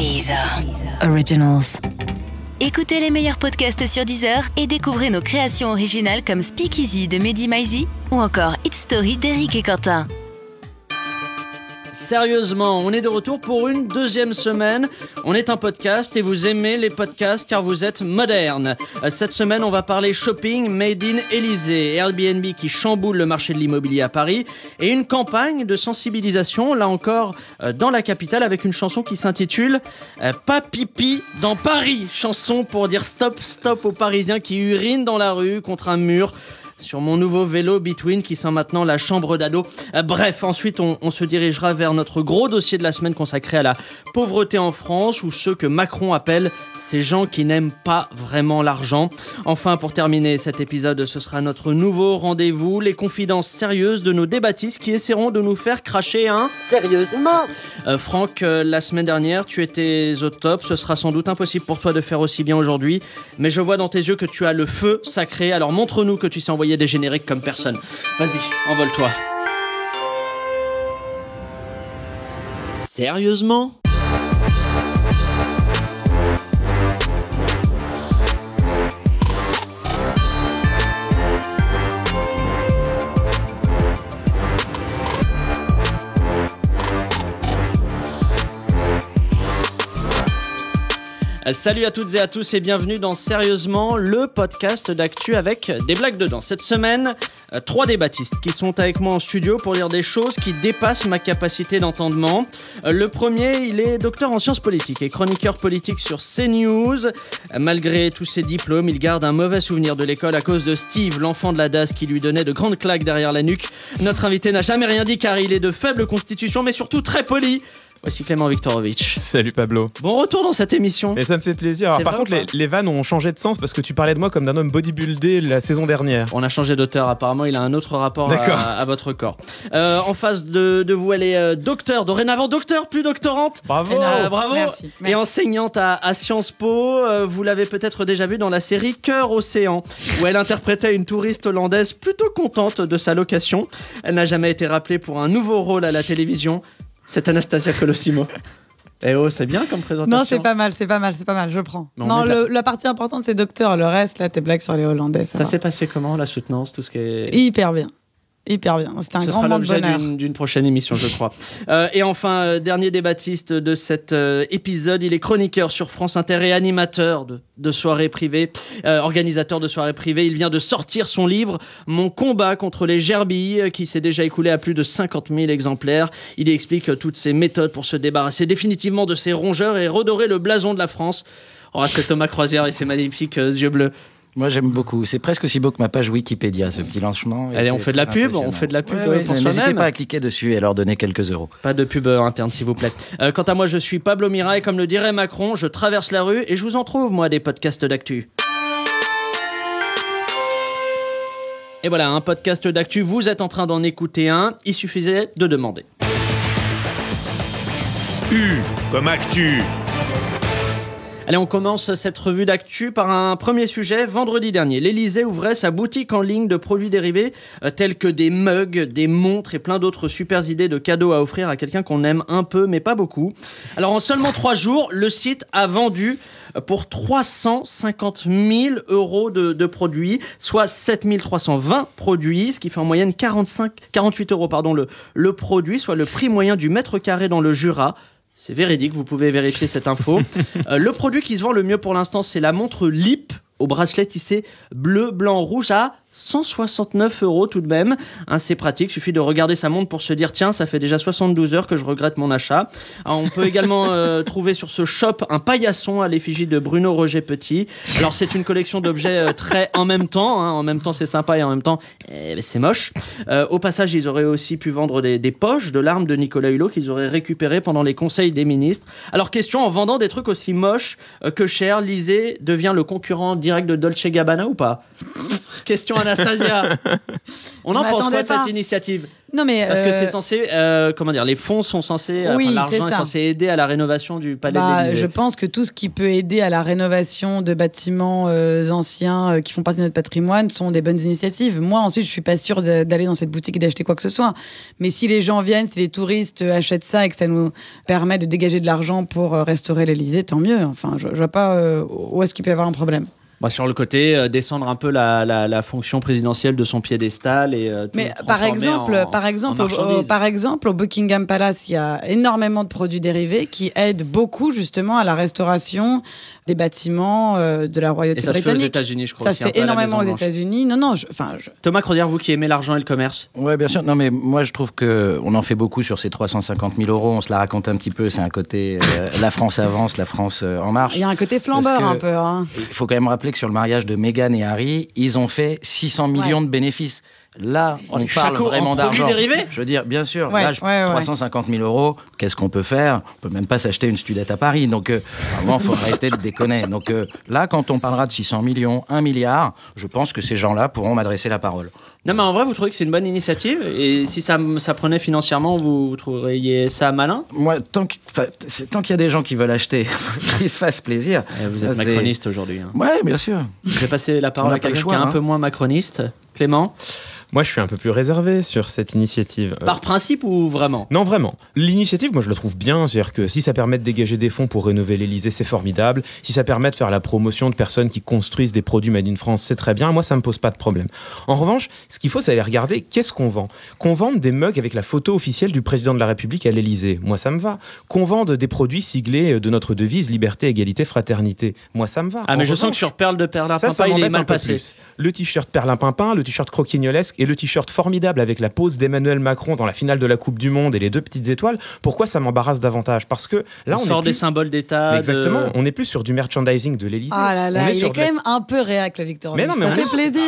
Deezer. Originals. Écoutez les meilleurs podcasts sur Deezer et découvrez nos créations originales comme Speakeasy de Mehdi Maizi ou encore It's Story d'Eric et Quentin. Sérieusement, on est de retour pour une deuxième semaine. On est un podcast et vous aimez les podcasts car vous êtes moderne. Cette semaine, on va parler shopping made in Élysée, Airbnb qui chamboule le marché de l'immobilier à Paris et une campagne de sensibilisation, là encore, euh, dans la capitale avec une chanson qui s'intitule euh, Pas pipi dans Paris. Chanson pour dire stop, stop aux Parisiens qui urinent dans la rue contre un mur sur mon nouveau vélo Between qui sent maintenant la chambre d'ado. Euh, bref, ensuite on, on, se dirigera vers notre gros dossier de la semaine consacré à la pauvreté en France ou ceux que Macron appelle ces gens qui n'aiment pas vraiment l'argent. Enfin, pour terminer cet épisode, ce sera notre nouveau rendez-vous, les confidences sérieuses de nos débattistes qui essaieront de nous faire cracher un... Sérieusement? Euh, Franck, euh, la semaine dernière, tu étais au top, ce sera sans doute impossible pour toi de faire aussi bien aujourd'hui, mais je vois dans tes yeux que tu as le feu sacré, alors montre-nous que tu sais envoyer des génériques comme personne. Vas-y, envole-toi. Sérieusement? Salut à toutes et à tous et bienvenue dans Sérieusement, le podcast d'actu avec des blagues dedans. Cette semaine, euh, trois débattistes qui sont avec moi en studio pour dire des choses qui dépassent ma capacité d'entendement. Euh, le premier, il est docteur en sciences politiques et chroniqueur politique sur CNews. Euh, malgré tous ses diplômes, il garde un mauvais souvenir de l'école à cause de Steve, l'enfant de la DAS qui lui donnait de grandes claques derrière la nuque. Notre invité n'a jamais rien dit car il est de faible constitution mais surtout très poli. Voici Clément Viktorovitch. Salut Pablo. Bon retour dans cette émission. Et ça me fait plaisir. Alors, par contre, les, les, vannes ont changé de sens parce que tu parlais de moi comme d'un homme bodybuildé la saison dernière. On a changé d'auteur. Apparemment, il a un autre rapport à, à, votre corps. Euh, en face de, de, vous, elle est euh, docteur, dorénavant docteur, plus doctorante. Bravo. Euh, bravo. Merci, merci. Et enseignante à, à Sciences Po. Euh, vous l'avez peut-être déjà vu dans la série Cœur Océan, où elle interprétait une touriste hollandaise plutôt contente de sa location. Elle n'a jamais été rappelée pour un nouveau rôle à la télévision. C'est Anastasia Colosimo. Eh oh, c'est bien comme présentation. Non, c'est pas mal, c'est pas mal, c'est pas mal, je prends. Bon, non, le, la partie importante, c'est docteur. Le reste, là, tes blagues sur les Hollandais, ça, Ça s'est passé comment, la soutenance, tout ce qui est... Hyper bien. Hyper bien. C'était un Ce grand sera l'objet d'une- prochaine émission, je crois. Euh, et enfin, euh, dernier débattiste de cet euh, épisode, il est chroniqueur sur France Inter et animateur de, de soirées privées, organisateur de soirées privées. Il vient de sortir son livre Mon combat contre les gerbilles, qui s'est déjà écoulé à plus de 50 000 exemplaires. Il y explique toutes ses méthodes pour se débarrasser définitivement de ces rongeurs et redorer le blason de la France. Oh, c'est Thomas Croisière et ses magnifiques yeux bleus. Moi j'aime beaucoup. C'est presque aussi beau que ma page Wikipédia, ce petit lancement. et Allez, on fait de la pub, on fait de la pub Ouais, ouais, pour N'hésitez pas à cliquer dessus et leur donner quelques euros. Pas de pub euh, interne, s'il vous plaît. Euh, quant à moi, je suis Pablo Mira et comme le dirait Macron, je traverse la rue et je vous en trouve, moi, des podcasts d'actu. Et voilà, un podcast d'actu, vous êtes en train d'en écouter un, il suffisait de demander. U comme actu. Allez, on commence cette revue d'actu par un premier sujet. Vendredi dernier, l'Elysée ouvrait sa boutique en ligne de produits dérivés euh, tels que des mugs, des montres et plein d'autres super idées de cadeaux à offrir à quelqu'un qu'on aime un peu mais pas beaucoup. Alors en seulement trois jours, le site a vendu euh, pour 350 000 euros de, produits, soit 7 320 produits, ce qui fait en moyenne 45, 48 euros pardon, le, le produit, soit le prix moyen du mètre carré dans le Jura. C'est véridique, vous pouvez vérifier cette info. Euh, le produit qui se vend le mieux pour l'instant, c'est la montre Lip au bracelet tissé bleu, blanc, rouge à 169 euros tout de même. Hein, c'est pratique, suffit de regarder sa montre pour se dire tiens, ça fait déjà 72 heures que je regrette mon achat. Alors, on peut également euh, trouver sur ce shop un paillasson à l'effigie de Bruno Roger Petit. Alors c'est une collection d'objets euh, très en même temps. hein. En même temps c'est sympa et en même temps eh, c'est moche. Euh, au passage, ils auraient aussi pu vendre des, des poches de l'arme de Nicolas Hulot qu'ils auraient récupérées pendant les conseils des ministres. Alors question, en vendant des trucs aussi moches que chers, Lisée devient le concurrent direct de Dolce Gabbana ou pas? Question Anastasia. On en pense quoi de cette initiative Non, mais. Parce que euh, c'est censé, euh, comment dire, les fonds sont censés, euh, Oui, enfin, l'argent est ça. censé aider à la rénovation du palais bah, de l'Élysée. je pense que tout ce qui peut aider à la rénovation de bâtiments euh, anciens euh, qui font partie de notre patrimoine sont des bonnes initiatives. Moi, ensuite, je suis pas sûre de- d'aller dans cette boutique et d'acheter quoi que ce soit. Mais si les gens viennent, si les touristes achètent ça et que ça nous permet de dégager de l'argent pour euh, restaurer l'Elysée, tant mieux. Enfin, je, je vois pas euh, où est-ce qu'il peut y avoir un problème. Bah, sur le côté, euh, descendre un peu la, la, la fonction présidentielle de son piédestal et euh, tout Mais par exemple, en- par exemple, au, par exemple, au Buckingham Palace, il y a énormément de produits dérivés qui aident beaucoup justement à la restauration des bâtiments euh, de la royauté Et ça se fait aux britannique. États-Unis, je crois. Ça se fait énormément aux. États-Unis. Non, non, enfin, je, Thomas Crodière, vous qui aimez l'argent et le commerce. Ouais, bien sûr. Non, mais moi, je trouve que on en fait beaucoup sur ces 350 000 euros. On se la raconte un petit peu. C'est un côté euh, la France avance, la France euh, en marche. il y a un côté flambeur un peu. Hein. Il faut quand même rappeler que sur le mariage de Meghan et Harry, ils ont fait 600 millions de bénéfices. Là, on les parle vraiment d'argent. Je veux dire, bien sûr, Ouais, là, je- ouais, ouais. 350 000 euros, qu'est-ce qu'on peut faire? On peut même pas s'acheter une studette à Paris. Donc, euh, vraiment, faut arrêter de déconner. Donc euh, là, quand on parlera de 600 millions, 1 milliard, je pense que ces gens-là pourront m'adresser la parole. Non, mais en vrai, vous trouvez que c'est une bonne initiative Et si ça, ça prenait financièrement, vous, vous trouveriez ça malin? Moi, tant qu'il tant qu'il y a des gens qui veulent acheter, qu'ils se fassent plaisir. Eh, Vous êtes macroniste aujourd'hui. hein. Ouais, bien sûr. Je vais passer la parole à quelqu'un qui est un hein. peu moins macroniste. Clément? Moi, je suis un peu plus réservé sur cette initiative. Euh, Par principe ou vraiment? Non, vraiment. L'initiative, moi, je la trouve bien. C'est-à-dire que si ça permet de dégager des fonds pour rénover l'Elysée, c'est formidable. Si ça permet de faire la promotion de personnes qui construisent des produits made in France, c'est très bien. Moi, ça me pose pas de problème. En revanche, ce qu'il faut, c'est aller regarder qu'est-ce qu'on vend. Qu'on vende des mugs avec la photo officielle du président de la République à l'Elysée. Moi, ça me va. Qu'on vende des produits siglés de notre devise liberté, égalité, fraternité. Moi, ça me va. Ah, mais En je sens que sur Perle de ça il est mal passé. plus. Le t-shirt perlimpinpin, le t-shirt croquignolesque et le t-shirt formidable avec la pose d'Emmanuel Macron dans la finale de la Coupe du Monde et les deux petites étoiles. Pourquoi ça m'embarrasse davantage? Parce que là, on, on, sort est des symboles d'État. De- Exactement, on n'est plus sur du merchandising de l'Elysée. Ah là On là, il sur est quand la- même un peu réac, la Victor. Mais non, mais ça on fait plaisir.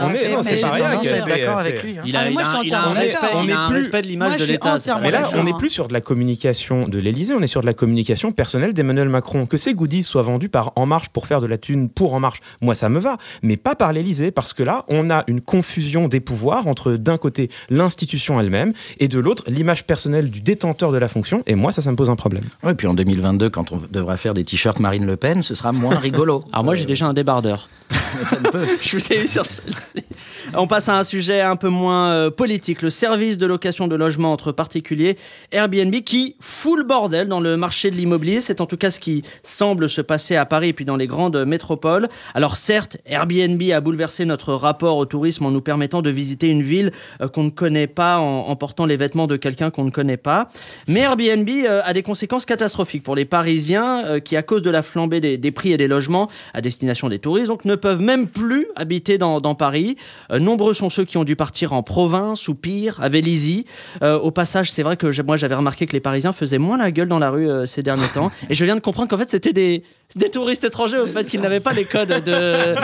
On est- fait non, c'est plaisir. pas réac, Non, c'est- c'est d'accord avec lui. hein. Il a, moi, je suis entièrement d'accord. On est plus- respect de l'image de l'État. Mais là, on n'est plus sur de la communication de l'Elysée, on est sur de la communication personnelle d'Emmanuel Macron. Que ces goodies soient vendus par En Marche pour faire de la thune pour En Marche, moi ça me va, mais pas par l'Elysée, parce que là, on a une confusion des pouvoirs entre d'un côté l'institution elle-même et de l'autre l'image personnelle du détenteur de la fonction, et moi ça, ça me pose un problème. Ouais, puis en 2022, quand on devra faire des t-shirts Marine Le Pen, ce sera moins rigolo. Alors moi j'ai Euh, déjà un débardeur. Je vous ai eu sur celle-ci. On passe à un sujet un peu moins euh, politique, le service de location de logement entre particuliers, Airbnb, qui fout le bordel dans le marché de l'immobilier. C'est en tout cas ce qui semble se passer à Paris et puis dans les grandes métropoles. Alors certes, Airbnb a bouleversé notre rapport au tourisme en nous permettant de visiter une ville euh, qu'on ne connaît pas en, portant les vêtements de quelqu'un qu'on ne connaît pas. Mais Airbnb euh, a des conséquences catastrophiques pour les Parisiens qui, à cause de la flambée des, des prix et des logements à destination des touristes, donc ne peuvent même plus habiter dans, dans Paris. Euh, nombreux sont ceux qui ont dû partir en province ou pire, à Vélizy. Euh, au passage, c'est vrai que moi j'avais remarqué que les Parisiens faisaient moins la gueule dans la rue euh, ces derniers temps. Et je viens de comprendre qu'en fait c'était des, des touristes étrangers, au fait qu'ils n'avaient pas les codes de,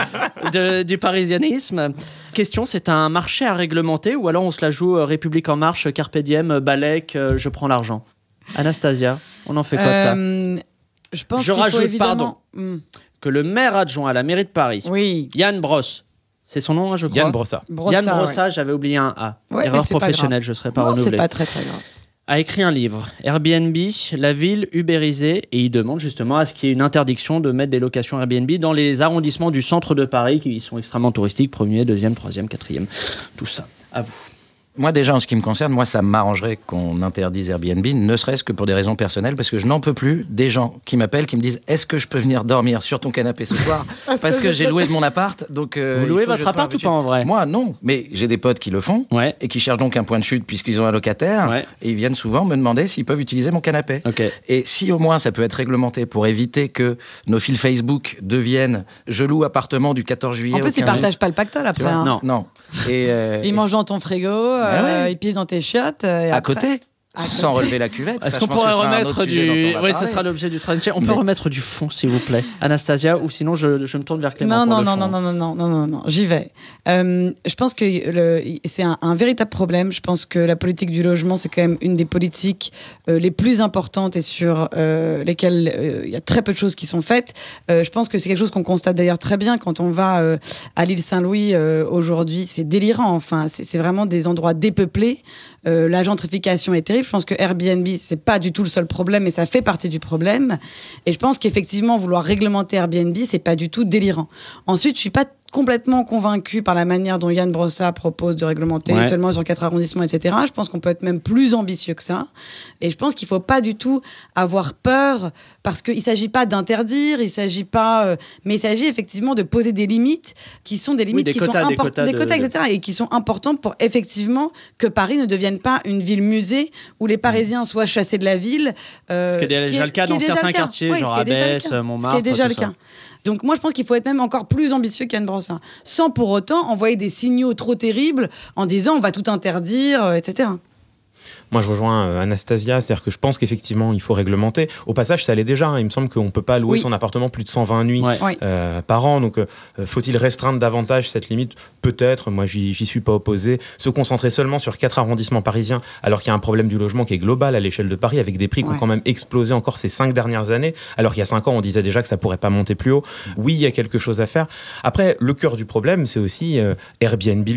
de- du parisianisme. Question, c'est un marché à réglementer ou alors on se la joue République en marche, Carpe Diem, Balek, je prends l'argent? Anastasia, on en fait quoi de ça? Je pense Je rajoute, évidemment- Hmm. Que le maire adjoint à la mairie de Paris, Oui. Yann Brosse, c'est son nom, hein, je crois Yann Brossa. Yann ouais. Brossat, j'avais oublié un A. Ouais, Erreur c'est professionnelle, je ne serais pas Non, c'est renouvelé. pas très très grave. A écrit un livre, Airbnb, la ville ubérisée, et il demande justement à ce qu'il y ait une interdiction de mettre des locations Airbnb dans les arrondissements du centre de Paris qui sont extrêmement touristiques, premier, deuxième, troisième, quatrième, tout ça. À vous. Moi, déjà, en ce qui me concerne, moi, ça m'arrangerait qu'on interdise Airbnb, ne serait-ce que pour des raisons personnelles, parce que je n'en peux plus des gens qui m'appellent, qui me disent Est-ce que je peux venir dormir sur ton canapé ce soir Parce que j'ai loué de mon appart. Donc, euh, Vous louez votre appart ou pas en vrai Moi, non. Mais j'ai des potes qui le font Ouais, et qui cherchent donc un point de chute puisqu'ils ont un locataire. ouais, Et ils viennent souvent me demander s'ils peuvent utiliser mon canapé. ok. Et si au moins ça peut être réglementé pour éviter que nos fils Facebook deviennent je loue appartement du 14 juillet En au plus, ils 15 partagent pas le pactole après. hein. Non. Non. Et, euh, Ils mangent dans ton frigo, euh, ouais. ils pissent dans tes chiottes. euh, et à après- côté. Ah, sans relever la cuvette. Est-ce qu'on pourrait ce remettre du. Oui, ça parler. sera l'objet du troisième On peut remettre du fond, s'il vous plaît, Anastasia, ou sinon je, je me tourne vers Clément. Non, pour non, le non, fond. non, non, non, non, non, non, non, j'y vais. Euh, je pense que c'est un, un véritable problème. Je pense que la politique du logement, c'est quand même une des politiques euh, les plus importantes et sur euh, lesquelles euh, il y a très peu de choses qui sont faites. Euh, je pense que c'est quelque chose qu'on constate d'ailleurs très bien quand on va euh, à l'île Saint-Louis euh, aujourd'hui. C'est délirant. Enfin, c'est c'est vraiment des endroits dépeuplés. Euh, la gentrification est terrible. Je pense que Airbnb, c'est pas du tout le seul problème, mais ça fait partie du problème. Et je pense qu'effectivement, vouloir réglementer Airbnb, c'est pas du tout délirant. Ensuite, je suis pas complètement convaincu par la manière dont Yann Brossa propose de réglementer Ouais. seulement sur quatre arrondissements, etc. Je pense qu'on peut être même plus ambitieux que ça. Et je pense qu'il faut pas du tout avoir peur parce qu'il s'agit pas d'interdire, il s'agit pas, euh, mais il s'agit effectivement de poser des limites qui sont des limites des qui quotas, sont des importantes, quotas de- etc. Et qui sont importantes pour effectivement que Paris ne devienne pas une ville musée où les Parisiens soient chassés de la ville. euh, Ce qui est déjà le cas dans certains quartiers, genre cas. Montmartre, Ce qui est déjà le cas. Donc moi, je pense qu'il faut être même encore plus ambitieux qu'Yann Brossa, sans pour autant envoyer des signaux trop terribles en disant on va tout interdire, euh, etc. Moi, je rejoins euh, Anastasia, c'est-à-dire que je pense qu'effectivement, il faut réglementer. Au passage, ça l'est déjà. hein. Il me semble qu'on ne peut pas louer Oui. son appartement plus de 120 nuits Ouais. Euh, par an. Donc, euh, faut-il restreindre davantage cette limite Peut-être. Moi, j'y suis pas opposé. Se concentrer seulement sur quatre arrondissements parisiens, alors qu'il y a un problème du logement qui est global à l'échelle de Paris, avec des prix qui ont quand même explosé encore ces cinq dernières années, alors qu'il y a cinq ans, on disait déjà que ça pourrait pas monter plus haut. Oui, il y a quelque chose à faire. Après, le cœur du problème, c'est aussi euh, Airbnb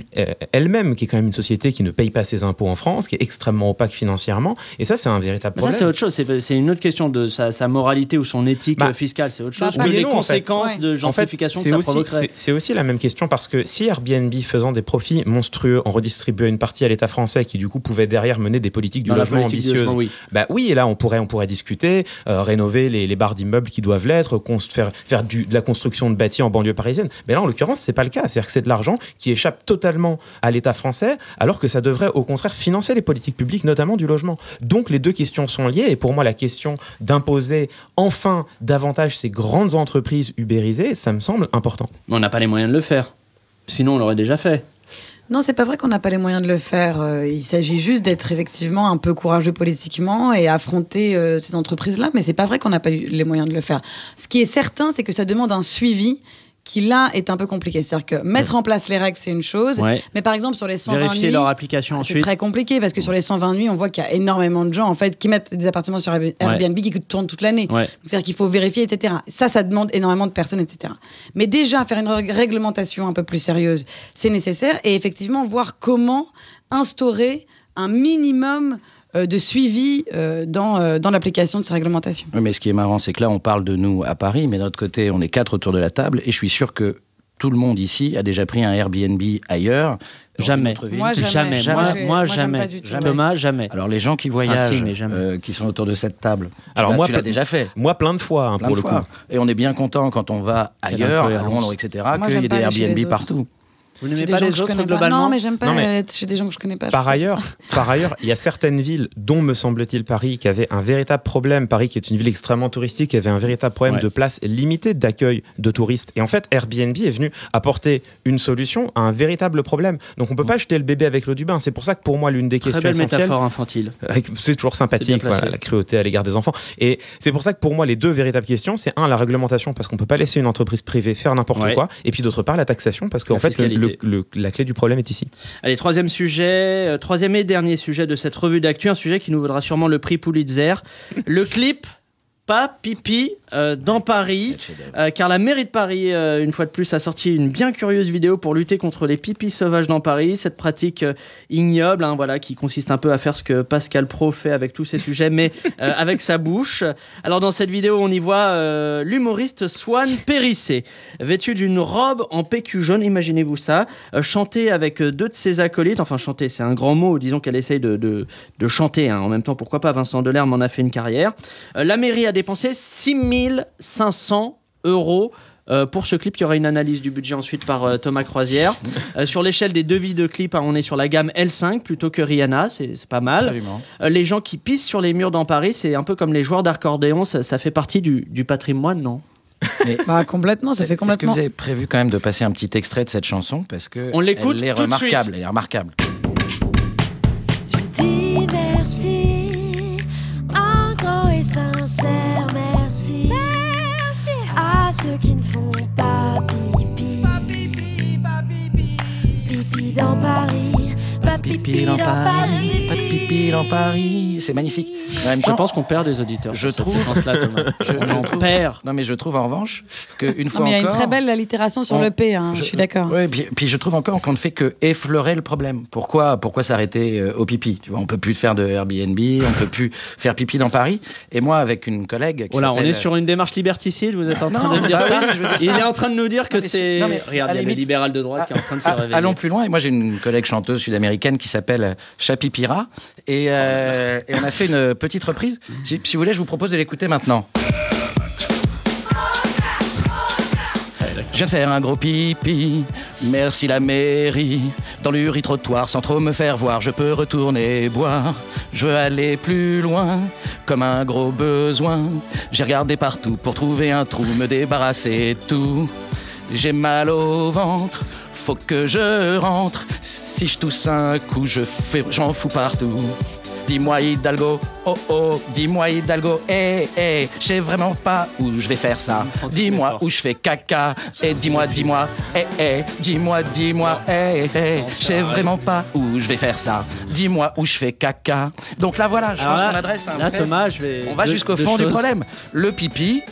elle-même, qui est quand même une société qui ne paye pas ses impôts en France, qui est extrêmement opaque financièrement. Et ça, c'est un véritable Mais ça, problème. c'est autre chose. C'est une autre question de sa, sa moralité ou son éthique Bah, fiscale. C'est autre bah, chose. que et les non, en fait. conséquences de En fait, gentrification c'est que ça aussi, provoquerait. c'est- aussi la même question parce que si Airbnb faisant des profits monstrueux en redistribuant une partie à l'État français qui du coup pouvait derrière mener des politiques du Dans logement politique du ambitieuses, logement, oui. bah oui, et là on pourrait, on pourrait discuter, euh, rénover les, les barres d'immeubles qui doivent l'être, faire, faire du- de la construction de bâtis en banlieue parisienne. Mais là en l'occurrence, c'est pas le cas. C'est-à-dire que c'est de l'argent qui échappe totalement à l'État français, alors que ça devrait au contraire financer les politiques publiques, notamment du logement. Donc les deux questions sont liées. Et pour moi, la question d'imposer enfin davantage ces grandes entreprises ubérisées, ça me semble important. Mais on n'a pas les moyens de le faire. Sinon, on l'aurait déjà fait. Non, c'est pas vrai qu'on n'a pas les moyens de le faire. Euh, il s'agit juste d'être effectivement un peu courageux politiquement et affronter euh, ces entreprises-là, mais c'est pas vrai qu'on n'a pas eu les moyens de le faire. Ce qui est certain, c'est que ça demande un suivi qui là est un peu compliqué. C'est-à-dire que mettre en place les règles, c'est une chose, Ouais. mais par exemple sur les 120 Vérifier nuits, leur application ah, c'est très compliqué parce que sur les 120 nuits, on voit qu'il y a énormément de gens en fait qui mettent des appartements sur Airbnb qui tournent toute l'année. Ouais. C'est-à-dire qu'il faut vérifier, etc. Ça, ça demande énormément de personnes, etc. Mais déjà, faire une rég- réglementation un peu plus sérieuse, c'est nécessaire. Et effectivement, voir comment instaurer un minimum de suivi euh, dans, euh, dans l'application de ces réglementations. Oui, mais ce qui est marrant, c'est que là, on parle de nous à Paris, mais d'un autre côté, on est quatre autour de la table, et je suis sûr que tout le monde ici a déjà pris un Airbnb ailleurs. Jamais. Moi, jamais. Jamais. Moi, jamais. Thomas, jamais. Alors les gens qui voyagent, si, mais jamais. euh, qui sont autour de cette table, Alors tu l'as- moi, tu l'as déjà fait. Moi, plein de fois, hein, plein pour de le fois. coup. Et on est bien content quand on va ailleurs, à. Londres, etc., qu'il y ait des Airbnb autres. partout. Vous n'aimez pas gens les que je autres connais pas. globalement Non, mais j'aime pas Non, mais- être chez des gens que je connais pas. Par ailleurs, par ailleurs, il y a certaines villes, dont me semble-t-il Paris, qui avaient un véritable problème. Paris, qui est une ville extrêmement touristique, qui avait un véritable problème Ouais. de place limitée d'accueil de touristes. Et en fait, Airbnb est venu apporter une solution à un véritable problème. Donc, on peut pas jeter le bébé avec l'eau du bain. C'est pour ça que pour moi, l'une des Très questions belle essentielles, métaphore infantile. avec- c'est toujours sympathique, voilà, la cruauté à l'égard des enfants. Et c'est pour ça que pour moi, les deux véritables questions, c'est un, la réglementation, parce qu'on peut pas laisser une entreprise privée faire n'importe Ouais. quoi. Et puis d'autre part, la taxation, parce qu'en fait, le- la clé du problème est ici. Allez, troisième sujet, euh, troisième et dernier sujet de cette revue d'actu, un sujet qui nous vaudra sûrement le prix Pulitzer. le clip Pas Pipi euh, dans Paris, euh, car la mairie de Paris, euh, une fois de plus, a sorti une bien curieuse vidéo pour lutter contre les pipis sauvages dans Paris. Cette pratique ignoble, hein, voilà, qui consiste un peu à faire ce que Pascal Pro fait avec tous ces sujets, mais avec sa bouche. Alors dans cette vidéo, on y voit l'humoriste Swan Périssé, vêtu d'une robe en PQ jaune, imaginez-vous ça, chanter avec deux de ses acolytes, enfin chanter, c'est un grand mot, disons qu'elle essaye de, de, de chanter, hein. en même temps, pourquoi pas, Vincent Delerme en a fait une carrière. La mairie a dépensé 6500 euros euh, pour ce clip, il y aura une analyse du budget ensuite par euh, Thomas Croisière. Euh, sur l'échelle des devis de clips, hein, on est sur la gamme L5 plutôt que Rihanna, c'est pas mal. Euh, les gens qui pissent sur les murs dans Paris, c'est un peu comme les joueurs d'accordéon, ça, ça fait partie du, du patrimoine, non? Bah, complètement, ça fait Est-ce que complètement. vous avez prévu quand même de passer un petit extrait de cette chanson? Parce que On l'écoute elle est tout de suite. remarquable, elle est remarquable. Diversité. pipi dans Paris dans Paris. C'est magnifique. En même Je pense qu'on perd des auditeurs. Je trouve- Thomas. je, On je en trouve- perd. Non, mais je trouve en revanche qu'une Non, fois mais il y a une très belle allitération sur on- le P, hein, je, suis d'accord. Ouais, puis, puis je trouve encore qu'on ne fait que effleurer le problème. Pourquoi, pourquoi s'arrêter euh, au pipi Tu vois, on peut plus faire de Airbnb, on peut plus faire pipi dans Paris. Et moi, avec une collègue. Qui Oh là, on est sur une démarche liberticide, vous êtes en train Non, de me dire bah ça oui, dire Il ça. est en train de nous dire que c'est... c'est- non, mais Regarde, il y a le limite- libéral de droite qui est en train de se réveiller. Allons plus loin. Et moi, j'ai une collègue chanteuse sud-américaine qui s'appelle Chapipira. Et, euh, et on a fait une petite reprise. Si, si vous voulez, je vous propose de l'écouter maintenant. Je viens de faire un gros pipi, merci la mairie. Dans l'uri-trottoir, sans trop me faire voir, je peux retourner boire. Je veux aller plus loin, comme un gros besoin. J'ai regardé partout pour trouver un trou, me débarrasser de tout. J'ai mal au ventre, faut que je rentre. Si je tousse un coup, je fais, j'en fous partout. Dis-moi Hidalgo, oh oh, dis-moi Hidalgo, eh eh, je sais vraiment pas où je vais faire ça. Dis-moi où je fais caca, et dis-moi, dis-moi, eh eh, dis-moi, dis-moi, eh eh, je sais vraiment pas où je vais faire ça. Dis-moi où je fais caca. Donc là voilà, je Alors pense qu'on adresse un Là, vrai- Thomas, je vais... on va jusqu'au fond du problème. Le pipi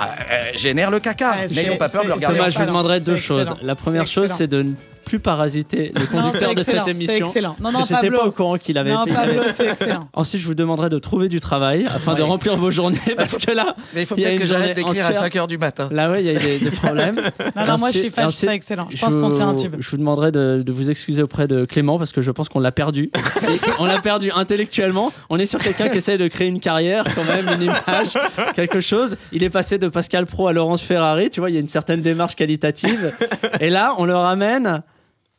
euh, euh, génère le caca. Ouais, N'ayons pas peur de le regarder Thomas, je vous demanderai deux choses. La première chose, c'est de ne plus parasiter le conducteur c'est de cette c'est émission. excellent. Non, non, J'étais pas au courant qu'il avait Non, fait. Pablo, c'est excellent. Ensuite, je vous demanderai de trouver du travail afin de remplir vos journées parce que là, Mais il faut peut-être que j'arrête d'écrire à entière. 5h du matin. Là, ouais, il y a eu des, des problèmes. Non, non, moi, je suis fan, ça excellent. Je pense qu'on tient un tube. Je vous demanderai de, de vous excuser auprès de Clément parce que je pense qu'on l'a perdu. On l'a perdu intellectuellement. On est sur quelqu'un qui essaie de créer une carrière, quand même, une image, quelque chose. Il est passé de Pascal Pro à Laurence Ferrari. Tu vois, il y a une certaine démarche qualitative. Et là, on le ramène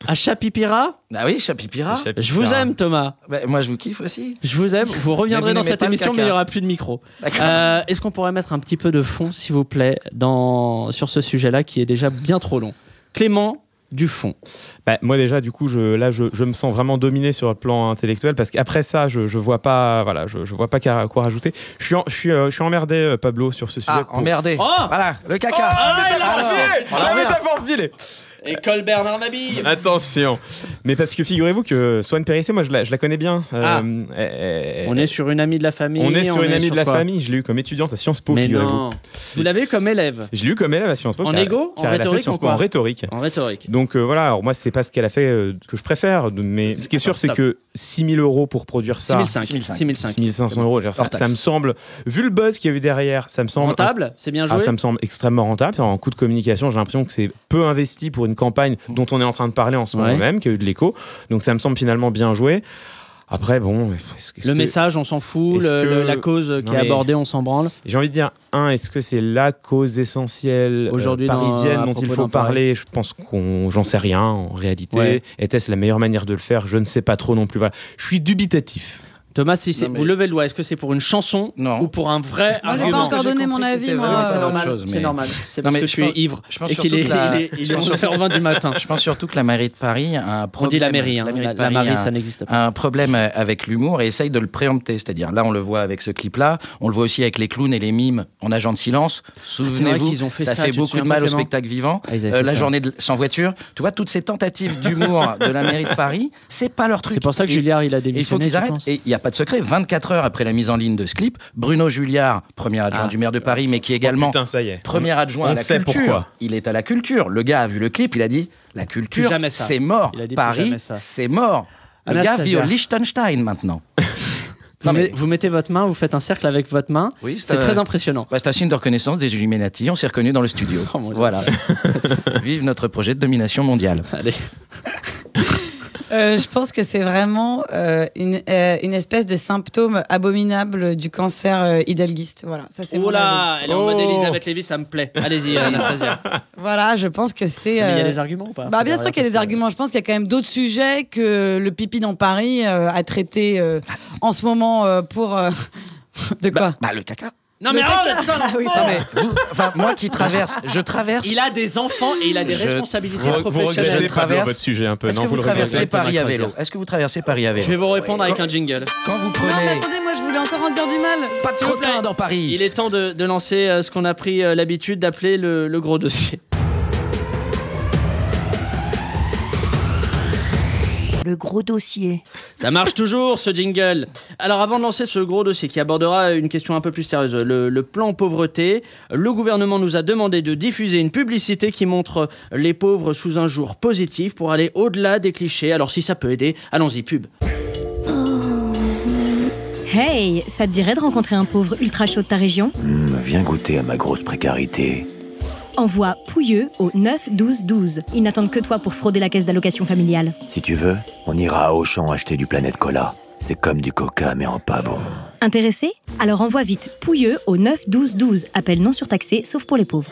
à Chapipira. Ah oui, Chapipira. Je vous aime, Thomas. Bah, moi, je vous kiffe aussi. Je vous aime. Vous reviendrez dans cette émission, mais il n'y aura plus de micro. D'accord. Euh, Est-ce qu'on pourrait mettre un petit peu de fond, s'il vous plaît, dans... sur ce sujet-là qui est déjà bien trop long? Clément, du fond. Bah, moi déjà, du coup, je, là, je, je me sens vraiment dominé sur le plan intellectuel parce qu'après ça, je, je vois pas, voilà, je, je vois pas qu'à- quoi rajouter. Je suis, en- je suis, euh, je suis emmerdé, euh, Pablo, sur ce sujet. Ah, pour- emmerdé. Oh voilà, le caca. Ah, il a Alors, enfilé alors, La métaphore filée École Bernard Mabille Attention Mais parce que figurez-vous que Swan Périssé, moi, je la, je la connais bien. Ah. Euh, elle- On est sur une amie de la famille. on est sur une amie de la famille. Je l'ai eu comme étudiante à Sciences Po, figurez-vous. Vous l'avez eu comme élève Je l'ai eu comme élève à Sciences Po. En égo En rhétorique, en Po quoi En rhétorique. en rhétorique. Donc euh, voilà, alors moi c'est pas ce qu'elle a fait euh, que je préfère, mais ce qui est sûr c'est que 6000 euros pour produire ça, 6005. 6005. 6005. 6500 euros, ça, ça me semble, vu le buzz qu'il y a eu derrière, ça me semble Rentable C'est bien joué Ah, ça me semble extrêmement rentable. En coût de communication, j'ai l'impression que c'est peu investi pour une campagne dont on est en train de parler en ce moment Ouais. même, qui a eu de l'écho. Donc ça me semble finalement bien joué. Après, bon. que- Le message, on s'en fout. le- que- la cause qui Non, est abordée, on s'en branle. J'ai envie de dire, un, est-ce que c'est la cause essentielle euh, Aujourd'hui, parisienne dont il faut parler Je pense qu'on, j'en sais rien en réalité. Ouais. Était-ce la meilleure manière de le faire? Je ne sais pas trop non plus. Voilà. Je suis dubitatif. Thomas, si c'est- Non, mais- vous levez le doigt, est-ce que c'est pour une chanson Non. ou pour un vrai Moi, j'ai pas argument encore donné mon avis, moi. C'est normal, c'est mais- normal. C'est Non, parce mais que je tu es pense- ivre je pense et qu'il est, que la- il est, il je est pense 11h20 du matin. Je pense surtout que la mairie de Paris a un On problème. dit la mairie, hein. La mairie la, de la Paris mairie, a- ça n'existe pas. un problème avec l'humour et essaye de le préempter. C'est-à-dire, là, on le voit avec ce clip-là, on le voit aussi avec les clowns et les mimes en agent de silence. Souvenez-vous, qu'ils ont fait ça, fait tu te beaucoup souviens de mal au Clément spectacle vivant. Ah, ils avaient Euh, fait la ça. journée de- sans voiture, tu vois, toutes ces tentatives d'humour de la mairie de Paris, c'est pas leur truc. C'est pour ça que Et- Julliard, il a et il faut démissionné. qu'ils je arrêtent. pense. Et il n'y a pas de secret. 24 heures après la mise en ligne de ce clip, Bruno Julliard, premier adjoint Ah. du maire de Paris, mais qui est également Oh, putain, ça y est. premier adjoint on à la sait culture. pourquoi. Il est à la culture. Le gars a vu le clip, il a dit la culture, c'est mort. Il a dit plus Paris, c'est mort. Le gars vit au Liechtenstein maintenant. Vous, Non, mais- vous mettez votre main, vous faites un cercle avec votre main. Oui, C'est très impressionnant. bah, c'est un signe de reconnaissance des Illuminati. On s'est reconnus dans le studio. Oh, voilà. Vive notre projet de domination mondiale. Allez. Euh, je pense que c'est vraiment euh, une, euh, une espèce de symptôme abominable du cancer euh, hidalguiste. Voilà, ça c'est mon avis. là, elle est en mode Oh. Elisabeth Lévy, ça me plaît. Allez-y, Anastasia. Voilà, je pense que c'est. Mais il y a des arguments ou pas? Bah, bien sûr qu'il y a des arguments. Je pense qu'il y a quand même d'autres sujets que le pipi dans Paris euh, a traité euh, en ce moment euh, pour. euh, de quoi? Bah, le caca. Non mais oh, putain, Ah oui, Non, mais vous- enfin, moi qui traverse, je traverse. Il a des enfants et il a des Je- responsabilités Vous, vous professionnelles. regrettez Je Pablo, traverse- votre sujet un peu, Est-ce non que vous vous le regrettez traversez Paris à vélo. Est-ce que vous traversez Paris à vélo Je vais vous répondre avec un jingle. Quand vous Non, mais prenez attendez, moi je voulais encore en dire du mal. pas de S'il vous trottin plaît. dans Paris, Il est temps de, de lancer euh, ce qu'on a pris euh, l'habitude d'appeler le, le gros dossier. Le gros dossier. Ça marche toujours ce jingle. Alors avant de lancer ce gros dossier qui abordera une question un peu plus sérieuse, le, le plan pauvreté, le gouvernement nous a demandé de diffuser une publicité qui montre les pauvres sous un jour positif pour aller au-delà des clichés. Alors si ça peut aider, allons-y pub. Hey, ça te dirait de rencontrer un pauvre ultra chaud de ta région? Hmm, viens goûter à ma grosse précarité. Envoie Pouilleux au 9 12 12. Ils n'attendent que toi pour frauder la caisse d'allocation familiale. Si tu veux, on ira à Auchan acheter du Planète Cola. C'est comme du coca, mais en pas bon. Intéressé? Alors envoie vite Pouilleux au 9 12 12. Appel non surtaxé, sauf pour les pauvres.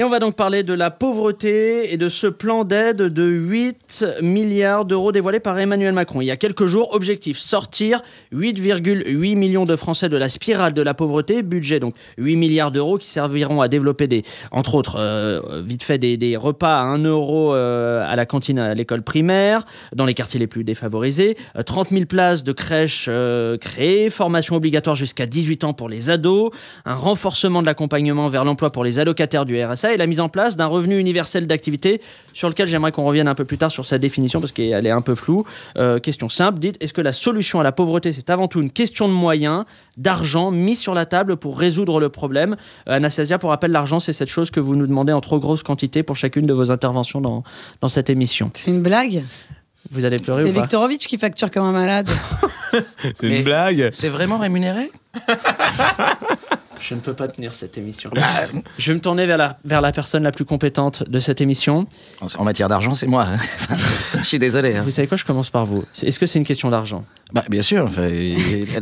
Et on va donc parler de la pauvreté et de ce plan d'aide de 8 milliards d'euros dévoilé par Emmanuel Macron. Il y a quelques jours, objectif sortir 8,8 millions de Français de la spirale de la pauvreté. Budget donc 8 milliards d'euros qui serviront à développer des, entre autres, euh, vite fait des, repas à 1 euro euh, à la cantine à l'école primaire, dans les quartiers les plus défavorisés, euh, 30 000 places de crèches euh, créées, formation obligatoire jusqu'à 18 ans pour les ados, un renforcement de l'accompagnement vers l'emploi pour les allocataires du RSA et la mise en place d'un revenu universel d'activité sur lequel j'aimerais qu'on revienne un peu plus tard sur sa définition parce qu'elle est un peu floue. Euh, question simple, dites, est-ce que la solution à la pauvreté, c'est avant tout une question de moyens, d'argent mis sur la table pour résoudre le problème? Euh, Anastasia, pour rappel, l'argent, c'est cette chose que vous nous demandez en trop grosse quantité pour chacune de vos interventions dans, dans cette émission. C'est une blague? Vous allez pleurer C'est Viktorovitch qui facture comme un malade. C'est une blague. C'est vraiment rémunéré? Je ne peux pas tenir cette émission. Je vais me tourner vers la, vers la personne la plus compétente de cette émission. En en matière d'argent, c'est moi. Je suis désolé. hein. Vous savez quoi, je commence par vous. Est-ce que c'est une question d'argent? Bah, bien sûr,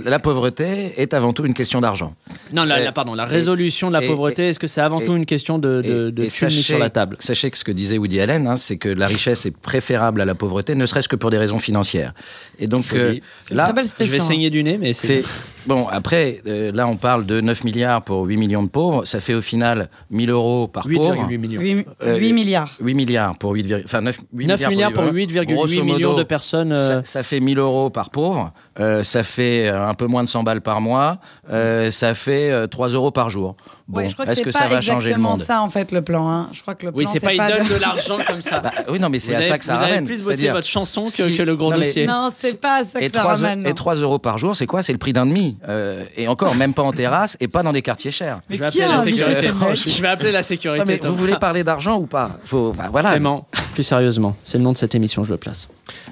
la pauvreté est avant tout une question d'argent. Non, la, la- pardon, la et- résolution de la et- pauvreté, est-ce que c'est avant et- tout une question de, de, de mises sur la table? Sachez que ce que disait Woody Allen, hein, c'est que la richesse est préférable à la pauvreté, ne serait-ce que pour des raisons financières. Et donc euh, là, Je vais hein. saigner du nez, mais c'est. Bon. Après, euh, là, on parle de 9 milliards pour 8 millions de pauvres. Ça fait au final 1000 euros par pauvre. 8,8 millions. 8, Euh, milliards. 8 milliards pour 8, virg- enfin 9, 8 9 milliards pour huit- 8,8 grosso millions de personnes. euh, Ça, ça fait 1000 euros par pauvre, euh, ça fait euh, un peu moins de 100 balles par mois, euh, ça fait euh, 3 euros par jour. Bon, Ouais, je crois que est-ce c'est que pas ça va changer le exactement monde ça en fait le plan. Hein. Je crois que le plan Oui, c'est pas, il donne de- de l'argent comme ça. Bah, Oui, non, mais c'est vous à avez, ça que ça vous avez ramène. plus bossé C'est-à-dire- votre chanson que, si- que le gros non, mais- dossier. Non, c'est pas ça que ça 3, ramène. et 3 euros par jour, c'est quoi? C'est le prix d'un demi. Euh, et encore, même pas en terrasse et pas dans des quartiers chers. Mais je vais qui appeler a sécurité. Je vais appeler la sécurité. Mais vous voulez parler d'argent ou pas? Faut, voilà. Clément, plus sérieusement, c'est le nom de cette émission, je le place.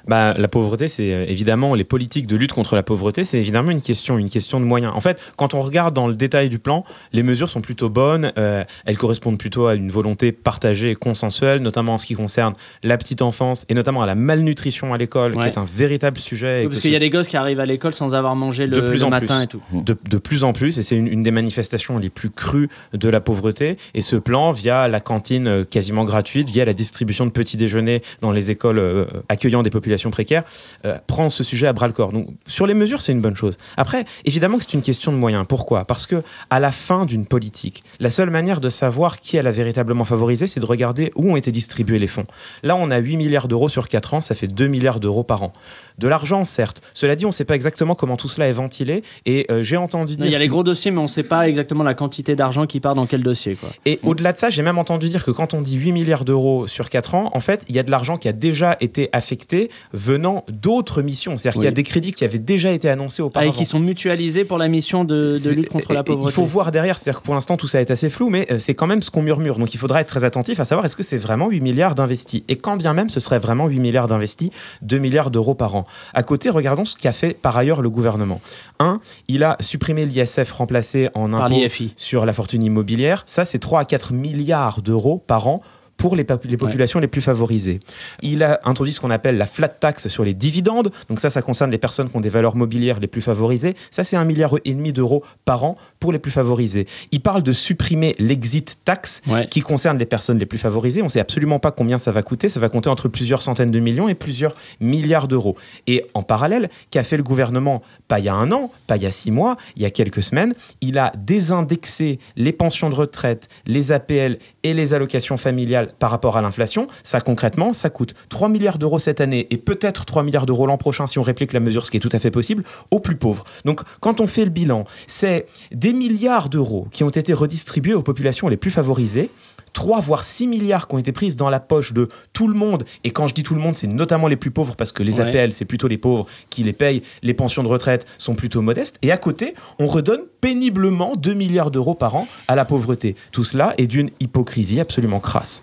Bah, la pauvreté, c'est euh, évidemment les politiques de lutte contre la pauvreté, c'est évidemment une question, une question de moyens. En fait, quand on regarde dans le détail du plan, les mesures sont plutôt bonnes. euh, elles correspondent plutôt à une volonté partagée et consensuelle, notamment en ce qui concerne la petite enfance et notamment à la malnutrition à l'école, Ouais. qui est un véritable sujet. Oui, parce qu'il y a des gosses qui arrivent à l'école sans avoir mangé le, De plus le en matin plus. et tout. de, de plus en plus, et c'est une, une des manifestations les plus crues de la pauvreté. Et ce plan, via la cantine euh, quasiment gratuite, via la distribution de petits déjeuners dans les écoles euh, accueillant des populations précaires, euh, prend ce sujet à bras le corps. Donc, sur les mesures, c'est une bonne chose. Après, évidemment que c'est une question de moyens. Pourquoi? Parce que à la fin d'une politique, la seule manière de savoir qui elle a véritablement favorisé, c'est de regarder où ont été distribués les fonds. Là, on a 8 milliards d'euros sur 4 ans, ça fait 2 milliards d'euros par an. De l'argent, certes. Cela dit, on ne sait pas exactement comment tout cela est ventilé. Et euh, j'ai entendu dire. Il y a les gros dossiers, mais on ne sait pas exactement la quantité d'argent qui part dans quel dossier. Quoi. Et au-delà de ça, j'ai même entendu dire que quand on dit 8 milliards d'euros sur 4 ans, en fait, il y a de l'argent qui a déjà été affecté venant d'autres missions. C'est-à-dire qu'il y a des crédits qui avaient déjà été annoncés Ah, auparavant. et qui sont mutualisés pour la mission de, de lutte contre la et pauvreté. Il faut voir derrière, c'est-à-dire que pour l'instant tout ça est assez flou, mais euh, c'est quand même ce qu'on murmure. Donc il faudra être très attentif à savoir est-ce que c'est vraiment 8 milliards d'investis? Et quand bien même ce serait vraiment 8 milliards d'investis, 2 milliards d'euros par an? À côté, regardons ce qu'a fait par ailleurs le gouvernement. Un, il a supprimé l'ISF remplacé en impôt sur la fortune immobilière. Ça, c'est 3 à 4 milliards d'euros par an pour les, pop- les populations les plus favorisées. Il a introduit ce qu'on appelle la flat tax sur les dividendes. Donc ça, ça concerne les personnes qui ont des valeurs mobilières les plus favorisées. Ça, c'est un milliard et demi d'euros par an pour les plus favorisés. Il parle de supprimer l'exit tax Ouais. qui concerne les personnes les plus favorisées. On ne sait absolument pas combien ça va coûter. Ça va compter entre plusieurs centaines de millions et plusieurs milliards d'euros. Et en parallèle, qu'a fait le gouvernement Pas il y a un an, pas il y a six mois, il y a quelques semaines. Il a désindexé les pensions de retraite, les APL et les allocations familiales par rapport à l'inflation. Ça, concrètement, ça coûte 3 milliards d'euros cette année et peut-être 3 milliards d'euros l'an prochain si on réplique la mesure, ce qui est tout à fait possible, aux plus pauvres. Donc, quand on fait le bilan, c'est des milliards d'euros qui ont été redistribués aux populations les plus favorisées 3 voire 6 milliards qui ont été prises dans la poche de tout le monde. Et quand je dis tout le monde, c'est notamment les plus pauvres parce que les Ouais. APL, c'est plutôt les pauvres qui les payent. Les pensions de retraite sont plutôt modestes. Et à côté, on redonne péniblement 2 milliards d'euros par an à la pauvreté. Tout cela est d'une hypocrisie absolument crasse.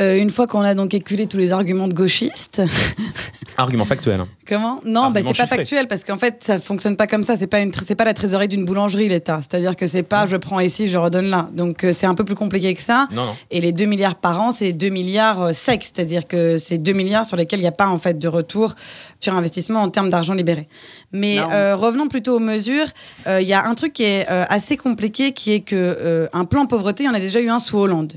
Euh, une fois qu'on a donc éculé tous les arguments de gauchistes, Argument factuel. Comment? Non, bah, c'est pas factuel parce qu'en fait, ça fonctionne pas comme ça. C'est pas une, tr- c'est pas la trésorerie d'une boulangerie l'État. C'est-à-dire que c'est pas je prends ici, je redonne là. Donc euh, c'est un peu plus compliqué que ça. Non, non. Et les 2 milliards par an, c'est 2 milliards euh, secs, c'est-à-dire que c'est 2 milliards sur lesquels il n'y a pas en fait de retour sur investissement en termes d'argent libéré. Mais euh, revenons plutôt aux mesures. Euh, Il y a un truc qui est euh, assez compliqué, qui est que un plan pauvreté, il y en a déjà eu un sous Hollande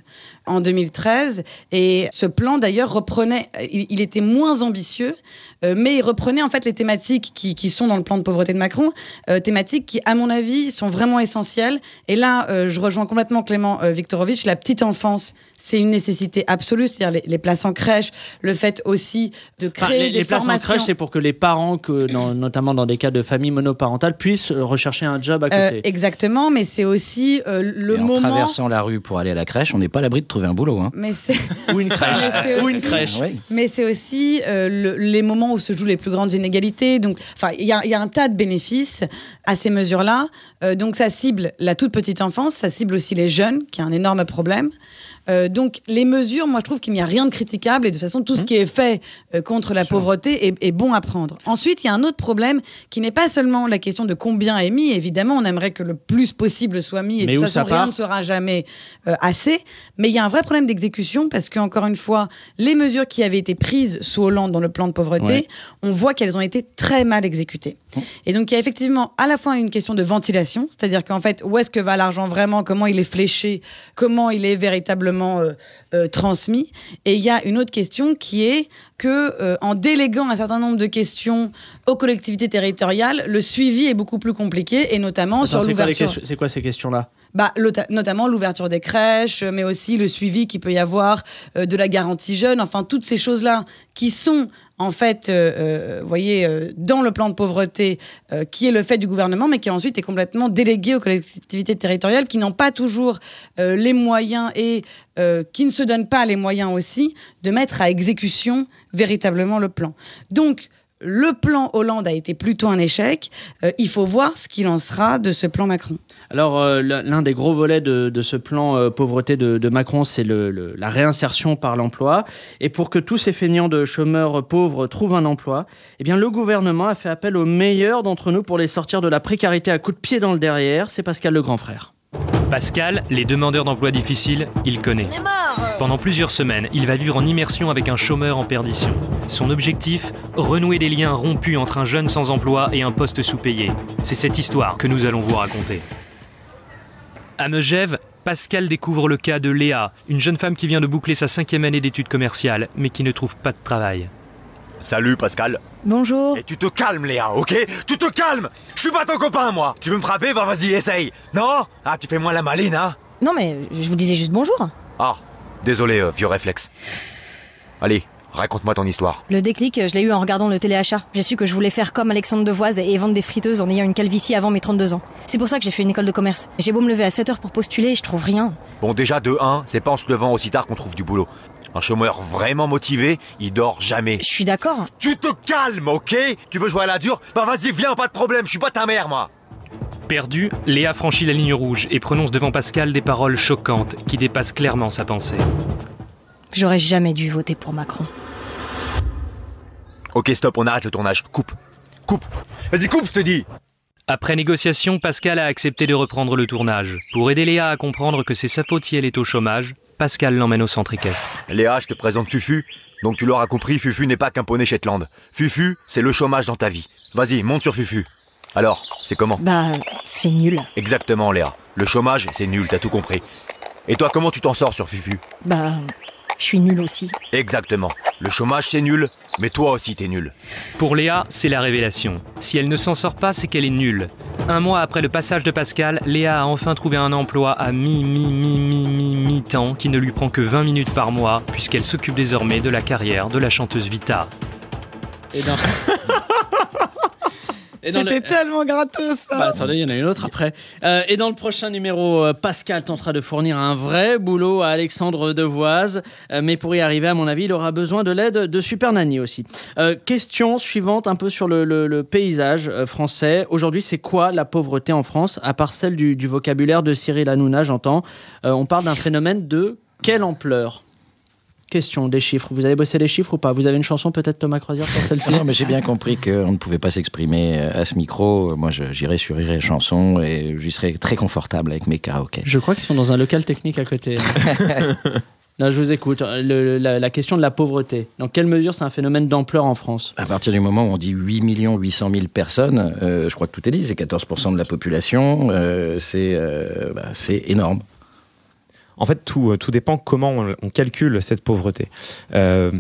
en 2013, et ce plan d'ailleurs reprenait, il, il était moins ambitieux, euh, mais il reprenait en fait les thématiques qui, qui sont dans le plan de pauvreté de Macron, euh, thématiques qui, à mon avis, sont vraiment essentielles. Et là, euh, je rejoins complètement Clément Viktorovitch, la petite enfance, c'est une nécessité absolue, c'est-à-dire les, les places en crèche, le fait aussi de Enfin, créer les, des les places en crèche, c'est pour que les parents, que dans- notamment dans des cas de famille monoparentale, puissent rechercher un job à Euh, côté. exactement, mais c'est aussi euh, le Et en moment. traversant la rue pour aller à la crèche, on n'est pas à l'abri de trouver un boulot. Hein. Mais Ou une crèche. Mais c'est Ou une aussi- crèche. Oui. Mais c'est aussi euh, le- les moments où se jouent les plus grandes inégalités. Donc, enfin, il y, y a un tas de bénéfices à ces mesures-là. Euh, donc, ça cible la toute petite enfance, ça cible aussi les jeunes, qui est un énorme problème. Euh, donc, les mesures, moi, je trouve qu'il n'y a rien de critiquable et de toute façon, tout ce qui est fait euh, contre la pauvreté est, est bon à prendre. Ensuite, il y a un autre problème qui n'est pas seulement la question de combien est mis. Évidemment, on aimerait que le plus possible soit mis et Mais de toute façon, rien ne sera jamais euh, assez. Mais il y a un vrai problème d'exécution parce qu'encore une fois, les mesures qui avaient été prises sous Hollande dans le plan de pauvreté, Ouais. on voit qu'elles ont été très mal exécutées. Et donc il y a effectivement à la fois une question de ventilation, c'est-à-dire qu'en fait, où est-ce que va l'argent vraiment, comment il est fléché, comment il est véritablement euh, euh, transmis. Et il y a une autre question qui est que euh, en déléguant un certain nombre de questions aux collectivités territoriales, le suivi est beaucoup plus compliqué et notamment Attends, sur l'ouverture. c'est quoi ces questions-là? Bah, notamment l'ouverture des crèches, mais aussi le suivi qu'il peut y avoir euh, de la garantie jeune, enfin toutes ces choses-là qui sont en fait, euh, euh, vous voyez, euh, dans le plan de pauvreté, euh, qui est le fait du gouvernement, mais qui ensuite est complètement délégué aux collectivités territoriales, qui n'ont pas toujours euh, les moyens et euh, qui ne se donnent pas les moyens aussi de mettre à exécution véritablement le plan. Donc, le plan Hollande a été plutôt un échec. Euh, il faut voir ce qu'il en sera de ce plan Macron. Alors, euh, l'un des gros volets de, de ce plan euh, pauvreté de, de Macron, c'est le- le- la réinsertion par l'emploi. Et pour que tous ces feignants de chômeurs pauvres trouvent un emploi, eh bien, le gouvernement a fait appel aux meilleurs d'entre nous pour les sortir de la précarité à coups de pied dans le derrière. C'est Pascal le grand frère. Pascal, les demandeurs d'emploi difficiles, il connaît. Pendant plusieurs semaines, il va vivre en immersion avec un chômeur en perdition. Son objectif Renouer des liens rompus entre un jeune sans emploi et un poste sous-payé. C'est cette histoire que nous allons vous raconter. À Megève, Pascal découvre le cas de Léa, une jeune femme qui vient de boucler sa cinquième année d'études commerciales, mais qui ne trouve pas de travail. Salut Pascal. Bonjour. Et tu te calmes Léa, ok? Tu te calmes Je suis pas ton copain moi Tu veux me frapper? Bah vas-y, essaye Non? Ah, tu fais moins la maline, hein? Non mais je vous disais juste bonjour. Ah, désolé, euh, vieux réflexe. Allez, raconte-moi ton histoire. Le déclic, je l'ai eu en regardant le téléachat. J'ai su que je voulais faire comme Alexandre Devoise et vendre des friteuses en ayant une calvitie avant mes 32 ans. C'est pour ça que j'ai fait une école de commerce. J'ai beau me lever à 7 heures pour postuler, je trouve rien. Bon, déjà, de 1, c'est pas en se levant aussi tard qu'on trouve du boulot. Un chômeur vraiment motivé, il dort jamais. Je suis d'accord. Tu te calmes, ok? Tu veux jouer à la dure? Bah vas-y, viens, pas de problème, je suis pas ta mère, moi Perdue, Léa franchit la ligne rouge et prononce devant Pascal des paroles choquantes qui dépassent clairement sa pensée. J'aurais jamais dû voter pour Macron. Ok, stop, on arrête le tournage. Coupe. Coupe. Vas-y, coupe, je te dis Après négociation, Pascal a accepté de reprendre le tournage. Pour aider Léa à comprendre que c'est sa faute si elle est au chômage, Pascal l'emmène au centre équestre. Léa, je te présente Fufu. Donc tu l'auras compris, Fufu n'est pas qu'un poney Shetland. Fufu, c'est le chômage dans ta vie. Vas-y, monte sur Fufu. Alors, c'est comment? Bah, c'est nul. Exactement, Léa. Le chômage, c'est nul, t'as tout compris. Et toi, comment tu t'en sors sur Fufu? Bah, je suis nul aussi. Exactement. Le chômage, c'est nul, mais toi aussi, t'es nul. Pour Léa, c'est la révélation. Si elle ne s'en sort pas, c'est qu'elle est nulle. Un mois après le passage de Pascal, Léa a enfin trouvé un emploi à mi mi mi mi mi mi temps qui ne lui prend que 20 minutes par mois puisqu'elle s'occupe désormais de la carrière de la chanteuse Vita. Et Le- C'était tellement gratos ça. Bah, attendez, il y en a une autre après. Euh, et dans le prochain numéro, euh, Pascal tentera de fournir un vrai boulot à Alexandre Devoise. Euh, mais pour y arriver, à mon avis, il aura besoin de l'aide de Super Nanny aussi. Euh, question suivante, un peu sur le, le- le paysage français. Aujourd'hui, c'est quoi la pauvreté en France, à part celle du, du vocabulaire de Cyril Hanouna, j'entends? On parle d'un phénomène de quelle ampleur? Question des chiffres. Vous avez bossé les chiffres ou pas? Vous avez une chanson peut-être Thomas Croisière sur celle-ci? Non, mais j'ai bien compris qu'on ne pouvait pas s'exprimer euh, à ce micro. Moi, j'irai sur Rire Chanson et j'y serai très confortable avec mes karaokés. Je crois qu'ils sont dans un local technique à côté. Là, je vous écoute. Le- la, la question de la pauvreté. Dans quelle mesure c'est un phénomène d'ampleur en France? À partir du moment où on dit 8 800 000 personnes, euh, je crois que tout est dit, c'est 14% de la population, euh, c'est euh, bah, c'est énorme. En fait, tout, euh, tout dépend comment on, calcule cette pauvreté. Euh,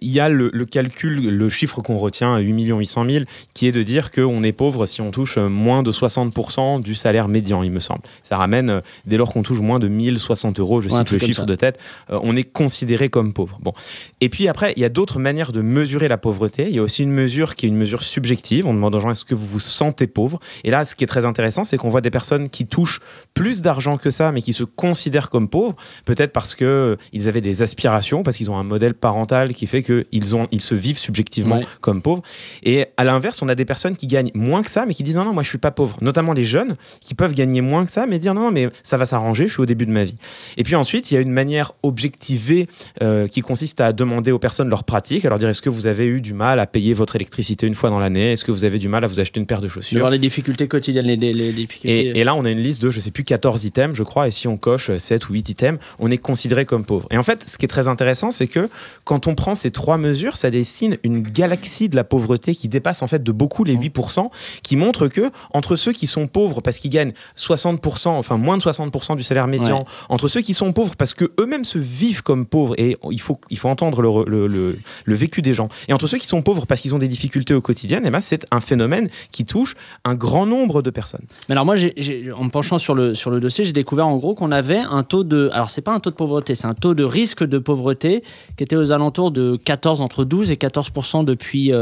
il y a le, le calcul, le chiffre qu'on retient, 8 800 000, qui est de dire qu'on est pauvre si on touche euh, moins de 60% du salaire médian, il me semble. Ça ramène, euh, dès lors qu'on touche moins de 1060 euros, je Ouais, cite le chiffre ça. de tête, euh, on est considéré comme pauvre. Bon. Et puis après, il y a d'autres manières de mesurer la pauvreté. Il y a aussi une mesure qui est une mesure subjective. On demande aux gens est-ce que vous vous sentez pauvre? Et là, ce qui est très intéressant, c'est qu'on voit des personnes qui touchent plus d'argent que ça, mais qui se considèrent comme pauvres, peut-être parce que euh, ils avaient des aspirations, parce qu'ils ont un modèle parental qui fait qu'ils ont, ils se vivent subjectivement Ouais. comme pauvres. Et à l'inverse, on a des personnes qui gagnent moins que ça, mais qui disent non, non, moi je suis pas pauvre. Notamment les jeunes qui peuvent gagner moins que ça, mais dire non, non, mais ça va s'arranger, je suis au début de ma vie. Et puis ensuite, il y a une manière objectivée euh, qui consiste à demander aux personnes leur pratique, à leur dire est-ce que vous avez eu du mal à payer votre électricité une fois dans l'année? Est-ce que vous avez du mal à vous acheter une paire de De chaussures? Voir les difficultés quotidiennes, les, les- les difficultés. et, et là, on a une liste de, je sais plus, 14 items, je crois, et si on coche 7 ou 8 items, on est considéré comme pauvre. Et en fait, ce qui est très intéressant, c'est que quand on prend ces trois mesures, ça dessine une galaxie de la pauvreté qui dépasse en fait de beaucoup les 8%, qui montre que entre ceux qui sont pauvres parce qu'ils gagnent 60%, enfin moins de 60% du salaire médian, Ouais. entre ceux qui sont pauvres parce que eux-mêmes se vivent comme pauvres, et il faut, il faut entendre le, le, le- le vécu des gens, et entre ceux qui sont pauvres parce qu'ils ont des difficultés au quotidien, et ben c'est un phénomène qui touche un grand nombre de personnes. Mais alors moi, en me penchant sur le, sur le dossier, j'ai découvert en gros qu'on avait un taux de... Alors c'est pas un taux de pauvreté, c'est un taux de risque de pauvreté qui était aux alentours de 14, entre 12 et 14% depuis...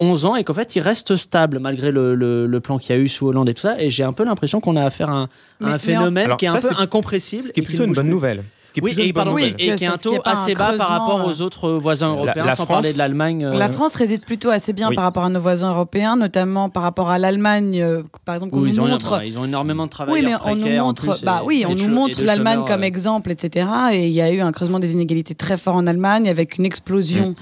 euh, 11 ans et qu'en fait il reste stable malgré le, le- le plan qu'il y a eu sous Hollande et tout ça et j'ai un peu l'impression qu'on a affaire à un, à Mais- un mais en- phénomène Alors, qui est un ça, peu incompressible Ce qui est plutôt ne une bonne plus. nouvelle. Ce qui est Oui, plutôt et, une bonne pardon, oui, et qui est un taux assez bas par rapport euh, aux autres voisins européens, la sans France- parler de l'Allemagne. euh, La France résiste plutôt assez bien Oui. par rapport à nos voisins européens, notamment par rapport à l'Allemagne, euh, par exemple, qu'on où ils, nous ont, montre. ils ont énormément de travail. Oui, mais on nous montre, bah oui, on nous montre l'Allemagne comme exemple, etc. Et il y a eu un creusement des inégalités très fort en Allemagne, avec une explosion Mm.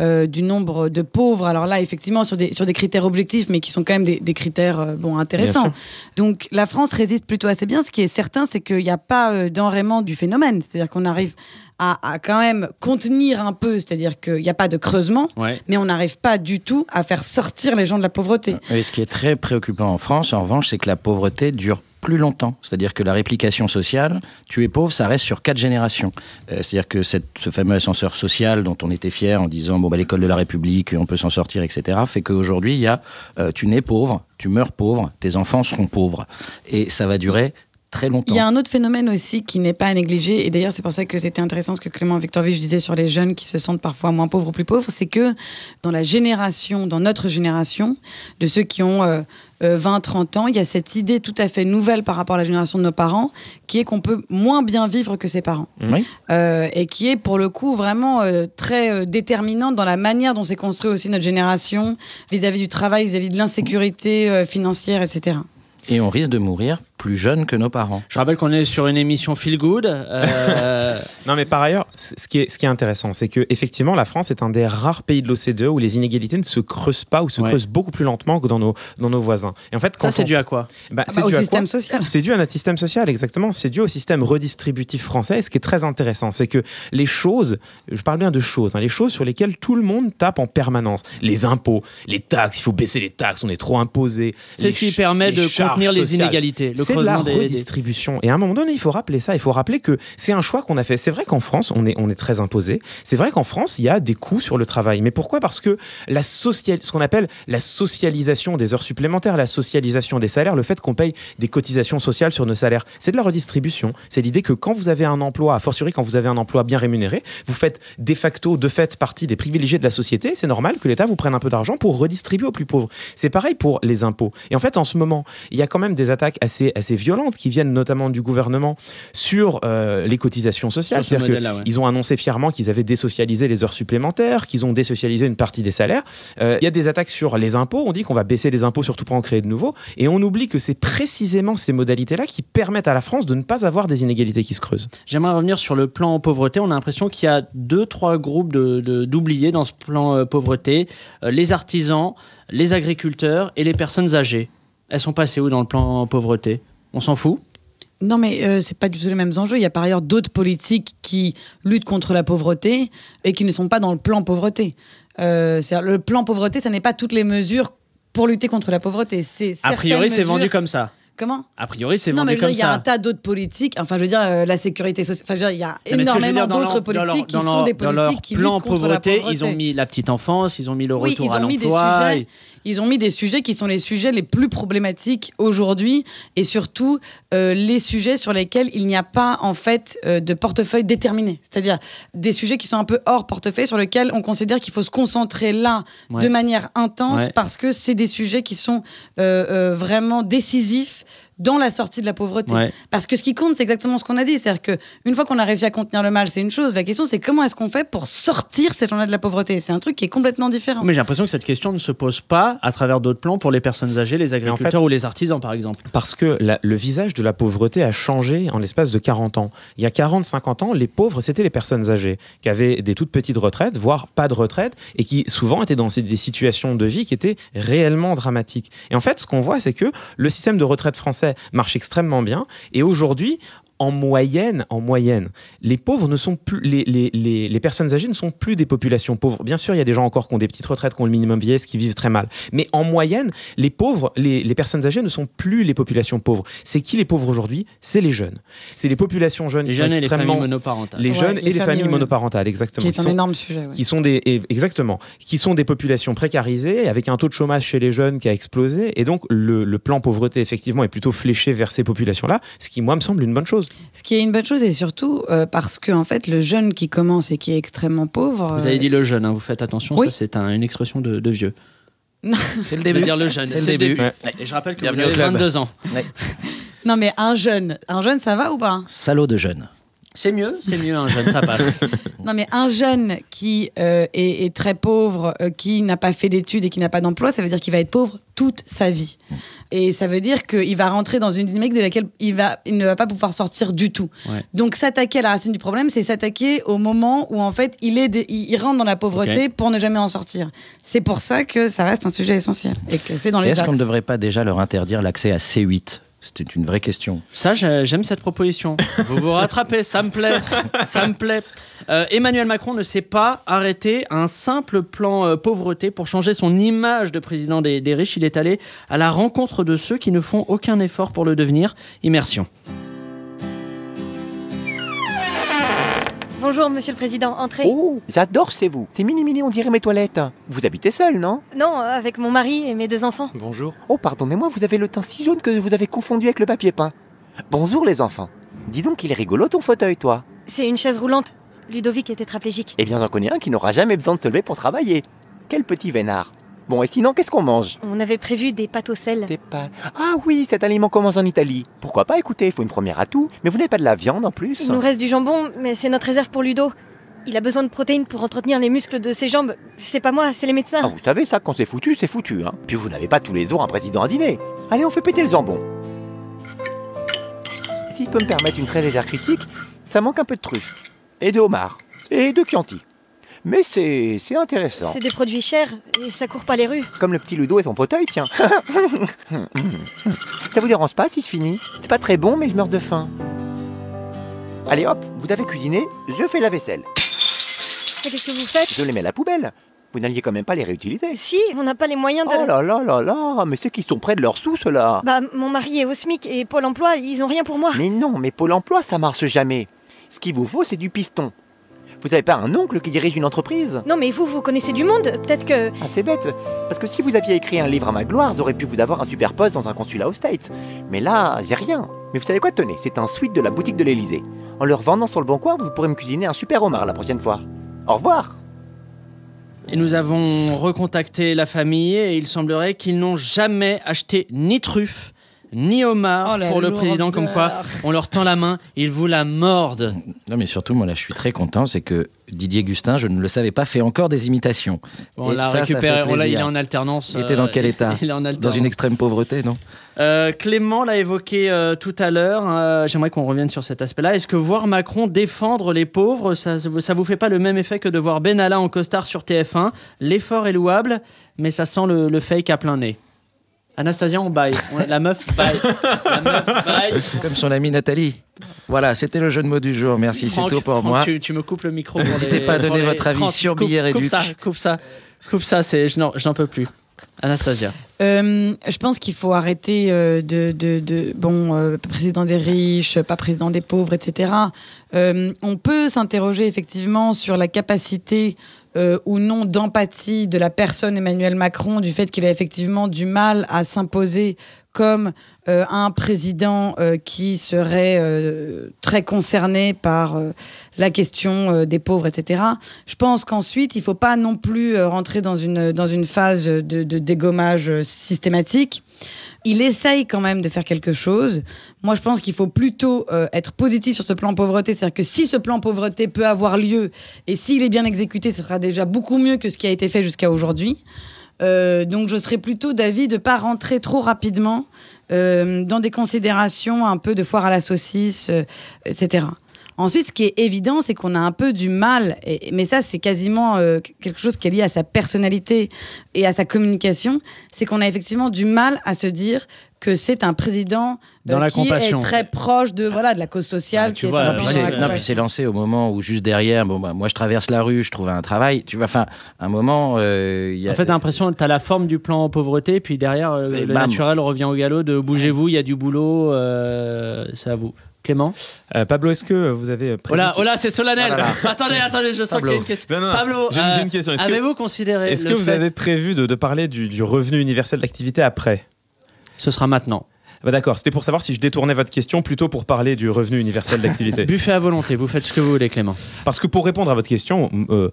Euh, du nombre de pauvres. Alors là, effectivement, sur des sur des critères objectifs, mais qui sont quand même des, des critères euh, bon intéressants. Donc la France résiste plutôt assez bien. Ce qui est certain, c'est qu'il n'y a pas euh, d'enrayement du phénomène. C'est-à-dire qu'on arrive à, à quand même contenir un peu, c'est-à-dire qu'il n'y a pas de creusement, Ouais. mais on n'arrive pas du tout à faire sortir les gens de la pauvreté. Et ce qui est très préoccupant en France, en revanche, c'est que la pauvreté dure plus longtemps. C'est-à-dire que la réplication sociale, tu es pauvre, ça reste sur quatre générations. Euh, C'est-à-dire que cette, ce fameux ascenseur social dont on était fier en disant bon bah l'école de la République, on peut s'en sortir, etc. fait qu'aujourd'hui il y a euh, tu nais pauvre, tu meurs pauvre, tes enfants seront pauvres et ça va durer très longtemps. Il y a un autre phénomène aussi qui n'est pas à négliger, et d'ailleurs c'est pour ça que c'était intéressant ce que Clément Victorvich disait sur les jeunes qui se sentent parfois moins pauvres ou plus pauvres, c'est que dans la génération, dans notre génération, de ceux qui ont euh, euh, 20, 30 ans, il y a cette idée tout à fait nouvelle par rapport à la génération de nos parents, qui est qu'on peut moins bien vivre que ses parents. Oui. Euh, et qui est pour le coup vraiment euh, très euh, déterminante dans la manière dont s'est construit aussi notre génération vis-à-vis du travail, vis-à-vis de l'insécurité euh, financière, etc. Et on risque de mourir plus jeune que nos parents. Je rappelle qu'on est sur une émission Feel Good. euh, Non, mais par ailleurs, ce qui est, ce qui est intéressant, c'est que effectivement, la France est un des rares pays de l'OCDE où les inégalités ne se creusent pas ou se Ouais. creusent beaucoup plus lentement que dans nos, dans nos voisins. Et en fait, quand ça, c'est on- dû à quoi? Bah, Ah c'est bah, au dû système social. C'est dû à notre système social, exactement. C'est dû au système redistributif français. Et ce qui est très intéressant, c'est que les choses, je parle bien de choses, hein, les choses sur lesquelles tout le monde tape en permanence, les impôts, les taxes, il faut baisser les taxes, on est trop imposé. C'est ce qui permet de contenir les sociales. inégalités, le C'est de la redistribution. Et à un moment donné, il faut rappeler ça. Il faut rappeler que c'est un choix qu'on a fait. C'est vrai vrai qu'en France, on est, on est très imposé. C'est vrai qu'en France, il y a des coûts sur le travail. Mais pourquoi? Parce que la social, ce qu'on appelle la socialisation des heures supplémentaires, la socialisation des salaires, le fait qu'on paye des cotisations sociales sur nos salaires, c'est de la redistribution. C'est l'idée que quand vous avez un emploi, a fortiori quand vous avez un emploi bien rémunéré, vous faites de facto, de fait, partie des privilégiés de la société. C'est normal que l'État vous prenne un peu d'argent pour redistribuer aux plus pauvres. C'est pareil pour les impôts. Et en fait, en ce moment, il y a quand même des attaques assez, assez violentes qui viennent notamment du gouvernement sur euh, les cotisations sociales. Sur C'est-à-dire ouais. ont annoncé fièrement qu'ils avaient désocialisé les heures supplémentaires, qu'ils ont désocialisé une partie des salaires. Euh, Il y a des attaques sur les impôts. On dit qu'on va baisser les impôts surtout pour en créer de nouveaux. Et on oublie que c'est précisément ces modalités-là qui permettent à la France de ne pas avoir des inégalités qui se creusent. J'aimerais revenir sur le plan pauvreté. On a l'impression qu'il y a deux, trois groupes de- de- d'oubliés dans ce plan euh, pauvreté. Les artisans, les agriculteurs et les personnes âgées. Elles sont passées où dans le plan pauvreté? On s'en fout? Non, mais euh, c'est pas du tout les mêmes enjeux. Il y a par ailleurs d'autres politiques qui luttent contre la pauvreté et qui ne sont pas dans le plan pauvreté. Euh, le plan pauvreté, ça n'est pas toutes les mesures pour lutter contre la pauvreté. C'est A priori, c'est vendu comme ça. Comment? A priori, c'est non, vendu mais je veux comme dire, il y a un ça. tas d'autres politiques. Enfin, je veux dire, euh, la sécurité sociale. Enfin, je veux dire, il y a Non, mais énormément d'autres leur- politiques qui sont des dans leur politiques qui plan luttent contre la pauvreté, pauvreté. ils ont mis la petite enfance, ils ont mis le Oui, retour ils à ont des l'emploi. Ils ont mis des sujets qui sont les sujets les plus problématiques aujourd'hui et surtout euh, les sujets sur lesquels il n'y a pas en fait euh, de portefeuille déterminé. C'est-à-dire des sujets qui sont un peu hors portefeuille sur lesquels on considère qu'il faut se concentrer là Ouais. de manière intense Ouais. parce que c'est des sujets qui sont euh, euh, vraiment décisifs dans la sortie de la pauvreté. Ouais. Parce que ce qui compte, c'est exactement ce qu'on a dit. C'est-à-dire qu'une fois qu'on a réussi à contenir le mal, c'est une chose. La question, c'est comment est-ce qu'on fait pour sortir ces gens-là de la pauvreté? C'est un truc qui est complètement différent. Mais j'ai l'impression que cette question ne se pose pas à travers d'autres plans pour les personnes âgées, les agriculteurs fait- ou les artisans, par exemple. Parce que la- le visage de la pauvreté a changé en l'espace de 40 ans. Il y a 40-50 ans, les pauvres, c'était les personnes âgées qui avaient des toutes petites retraites, voire pas de retraite, et qui souvent étaient dans des situations de vie qui étaient réellement dramatiques. Et en fait, ce qu'on voit, c'est que le système de retraite français marche extrêmement bien, et aujourd'hui, en moyenne, en moyenne, les pauvres ne sont plus, les, les, les, les personnes âgées ne sont plus des populations pauvres. Bien sûr, il y a des gens encore qui ont des petites retraites, qui ont le minimum vieillesse, qui vivent très mal. Mais en moyenne, les pauvres, les, les personnes âgées ne sont plus les populations pauvres. C'est qui les pauvres aujourd'hui? C'est les jeunes. C'est les populations jeunes Les qui jeunes sont et les familles extrêmement monoparentales. les Ouais, jeunes les et les familles, monoparentales, exactement. qui est qui un sont- énorme sujet. ouais. qui sont des et- exactement qui sont des populations précarisées avec un taux de chômage chez les jeunes qui a explosé et donc le, le plan pauvreté effectivement est plutôt fléché vers ces populations là ce qui moi me semble une bonne chose Ce qui est une bonne chose et surtout euh, parce que en fait le jeune qui commence et qui est extrêmement pauvre. Vous euh, avez dit le jeune, hein, vous faites attention, Oui. ça c'est un- une expression de, de vieux. C'est le début. dire le jeune, C'est le début. Ouais. Et je rappelle que Bienvenue vous au avez club. 22 ans. Non mais un jeune, un jeune ça va ou pas? Salaud de jeune. C'est mieux, c'est mieux un jeune, ça passe. Non mais un jeune qui euh, est, est très pauvre, euh, qui n'a pas fait d'études et qui n'a pas d'emploi, ça veut dire qu'il va être pauvre toute sa vie. Et ça veut dire qu'il va rentrer dans une dynamique de laquelle il, va, il ne va pas pouvoir sortir du tout. Ouais. Donc s'attaquer à la racine du problème, c'est s'attaquer au moment où en fait il, est il, il rentre dans la pauvreté pour ne jamais en sortir. C'est pour ça que ça reste un sujet essentiel et que c'est dans les Est-ce qu'on ne devrait pas déjà leur interdire l'accès à C8 C'était une vraie question. Ça, j'ai- j'aime cette proposition. Vous vous rattrapez, ça me plaît. Ça me plaît. Euh, Emmanuel Macron ne s'est pas arrêté à un simple plan euh, pauvreté pour changer son image de président des riches. Il est allé à la rencontre de ceux qui ne font aucun effort pour le devenir. Immersion. Bonjour, monsieur le président, entrez. Oh, j'adore chez vous. C'est mini mini, on dirait mes toilettes. Vous habitez seul, non? Non, euh, avec mon mari et mes deux enfants. Bonjour. Oh, pardonnez-moi, vous avez le teint si jaune que vous avez confondu avec le papier peint. Bonjour les enfants. Dis donc, il est rigolo ton fauteuil, toi. C'est une chaise roulante. Ludovic est tétraplégique. Eh bien, j'en connais un qui n'aura jamais besoin de se lever pour travailler. Quel petit vénard. Bon, et sinon, qu'est-ce qu'on mange On avait prévu des pâtes au sel. Des pâtes. Ah oui, cet aliment commence en Italie. Pourquoi pas, écoutez, il faut une première à tout. Mais vous n'avez pas de la viande en plus Il nous reste du jambon, mais c'est notre réserve pour Ludo. Il a besoin de protéines pour entretenir les muscles de ses jambes. C'est pas moi, c'est les médecins. Ah, vous savez ça, quand c'est foutu, c'est foutu. Hein. Puis vous n'avez pas tous les jours un président à dîner. Allez, on fait péter le jambon. Si je peux me permettre une très légère critique, ça manque un peu de truffes. Et de homard. Et de chianti. Mais c'est intéressant. C'est des produits chers et ça court pas les rues. Comme le petit Ludo et son fauteuil, tiens. ça vous dérange pas si je finis? C'est pas très bon, mais je meurs de faim. Allez hop, vous avez cuisiné, je fais la vaisselle. Qu'est-ce que vous faites? Je les mets à la poubelle. Vous n'alliez quand même pas les réutiliser. Si, on n'a pas les moyens de. Oh là là là là, mais c'est qu'ils sont près de leur sous, ceux-là. Bah, mon mari est au SMIC et Pôle emploi, ils ont rien pour moi. Mais non, mais Pôle emploi, ça marche jamais. Ce qu'il vous faut, c'est du piston. Vous n'avez pas un oncle qui dirige une entreprise? Non mais vous, vous connaissez du monde Peut-être que... Ah, c'est bête, parce que si vous aviez écrit un livre à ma gloire, j'aurais pu vous avoir un super poste dans un consulat aux States. Mais là, y a rien. Mais vous savez quoi, tenez, c'est un suite de la boutique de l'Elysée. En le revendant sur le bon coin, vous pourrez me cuisiner un super homard la prochaine fois. Au revoir Et nous avons recontacté la famille et il semblerait qu'ils n'ont jamais acheté ni truffe ni homard Oh, pour le président, comme quoi on leur tend la main, ils vous la mordent. Non, mais surtout, moi là, je suis très content, c'est que Didier Gustin, je ne le savais pas, fait encore des imitations. Bon, on l'a récupéré, on l'a- il est en alternance. Il était dans euh, quel état Il est en Dans une extrême pauvreté, non Euh, Clément l'a évoqué euh, tout à l'heure. euh, J'aimerais qu'on revienne sur cet aspect-là. Est-ce que voir Macron défendre les pauvres, ça, ça vous fait pas le même effet que de voir Benalla en costard sur TF1 L'effort est louable, mais ça sent le, le fake à plein nez. Anastasia, on baille. On- la meuf baille. La meuf baille. Comme son amie Nathalie. Voilà, c'était le jeu de mots du jour. Merci, c'est tout pour Franck, moi. Tu, tu me coupes le micro. pour N'hésitez pas à donner votre avis 30. sur Coupe- Billet et Coupe Duc. ça, coupe ça. Coupe ça, c'est, je n'en peux plus. Anastasia. Euh, je pense qu'il faut arrêter euh, de, de, de- bon euh, président des riches, pas président des pauvres, etc. Euh, on peut s'interroger effectivement sur la capacité euh, ou non d'empathie de la personne Emmanuel Macron, du fait qu'il a effectivement du mal à s'imposer comme euh, un président euh, qui serait euh, très concerné par la question des pauvres, etc. Je pense qu'ensuite, il ne faut pas non plus rentrer dans une, dans une phase de, dégommage systématique. Il essaye quand même de faire quelque chose. Moi, je pense qu'il faut plutôt être positif sur ce plan pauvreté. C'est-à-dire que si ce plan pauvreté peut avoir lieu et s'il est bien exécuté, ce sera déjà beaucoup mieux que ce qui a été fait jusqu'à aujourd'hui. Donc, je serais plutôt d'avis de ne pas rentrer trop rapidement dans des considérations un peu de foire à la saucisse, euh, etc. Ensuite, ce qui est évident, c'est qu'on a un peu du mal, et- mais ça, c'est quasiment euh, quelque chose qui est lié à sa personnalité et à sa communication, c'est qu'on a effectivement du mal à se dire que c'est un président euh, Dans la qui compassion. est très proche de voilà de la cause sociale. Ah, tu qui vois, Puis la non, puis c'est lancé au moment où juste derrière, bon, bah, moi je traverse la rue, je trouve un travail. Tu vois, enfin, un moment, euh, il y a. En fait, t'as l'impression que t'as la forme du plan pauvreté, puis derrière, euh, le bam. naturel revient au galop de bougez-vous, il y a du boulot, euh, c'est à vous. Clément Euh, Pablo, est-ce que vous avez prévu Oh là, oh là, c'est solennel là Attendez, attendez, je sens Pablo. qu'il y a une question. Non, non, non. Pablo, J'ai une- euh, j'ai une question. Est-ce que- avez-vous considéré Est-ce le que vous fait- avez prévu de, de parler du, du revenu universel d'activité après? Ce sera maintenant. Bah D'accord, c'était pour savoir si je détournais votre question plutôt pour parler du revenu universel d'activité. Buffet à volonté, vous faites ce que vous voulez, Clément. Parce que pour répondre à votre question, euh,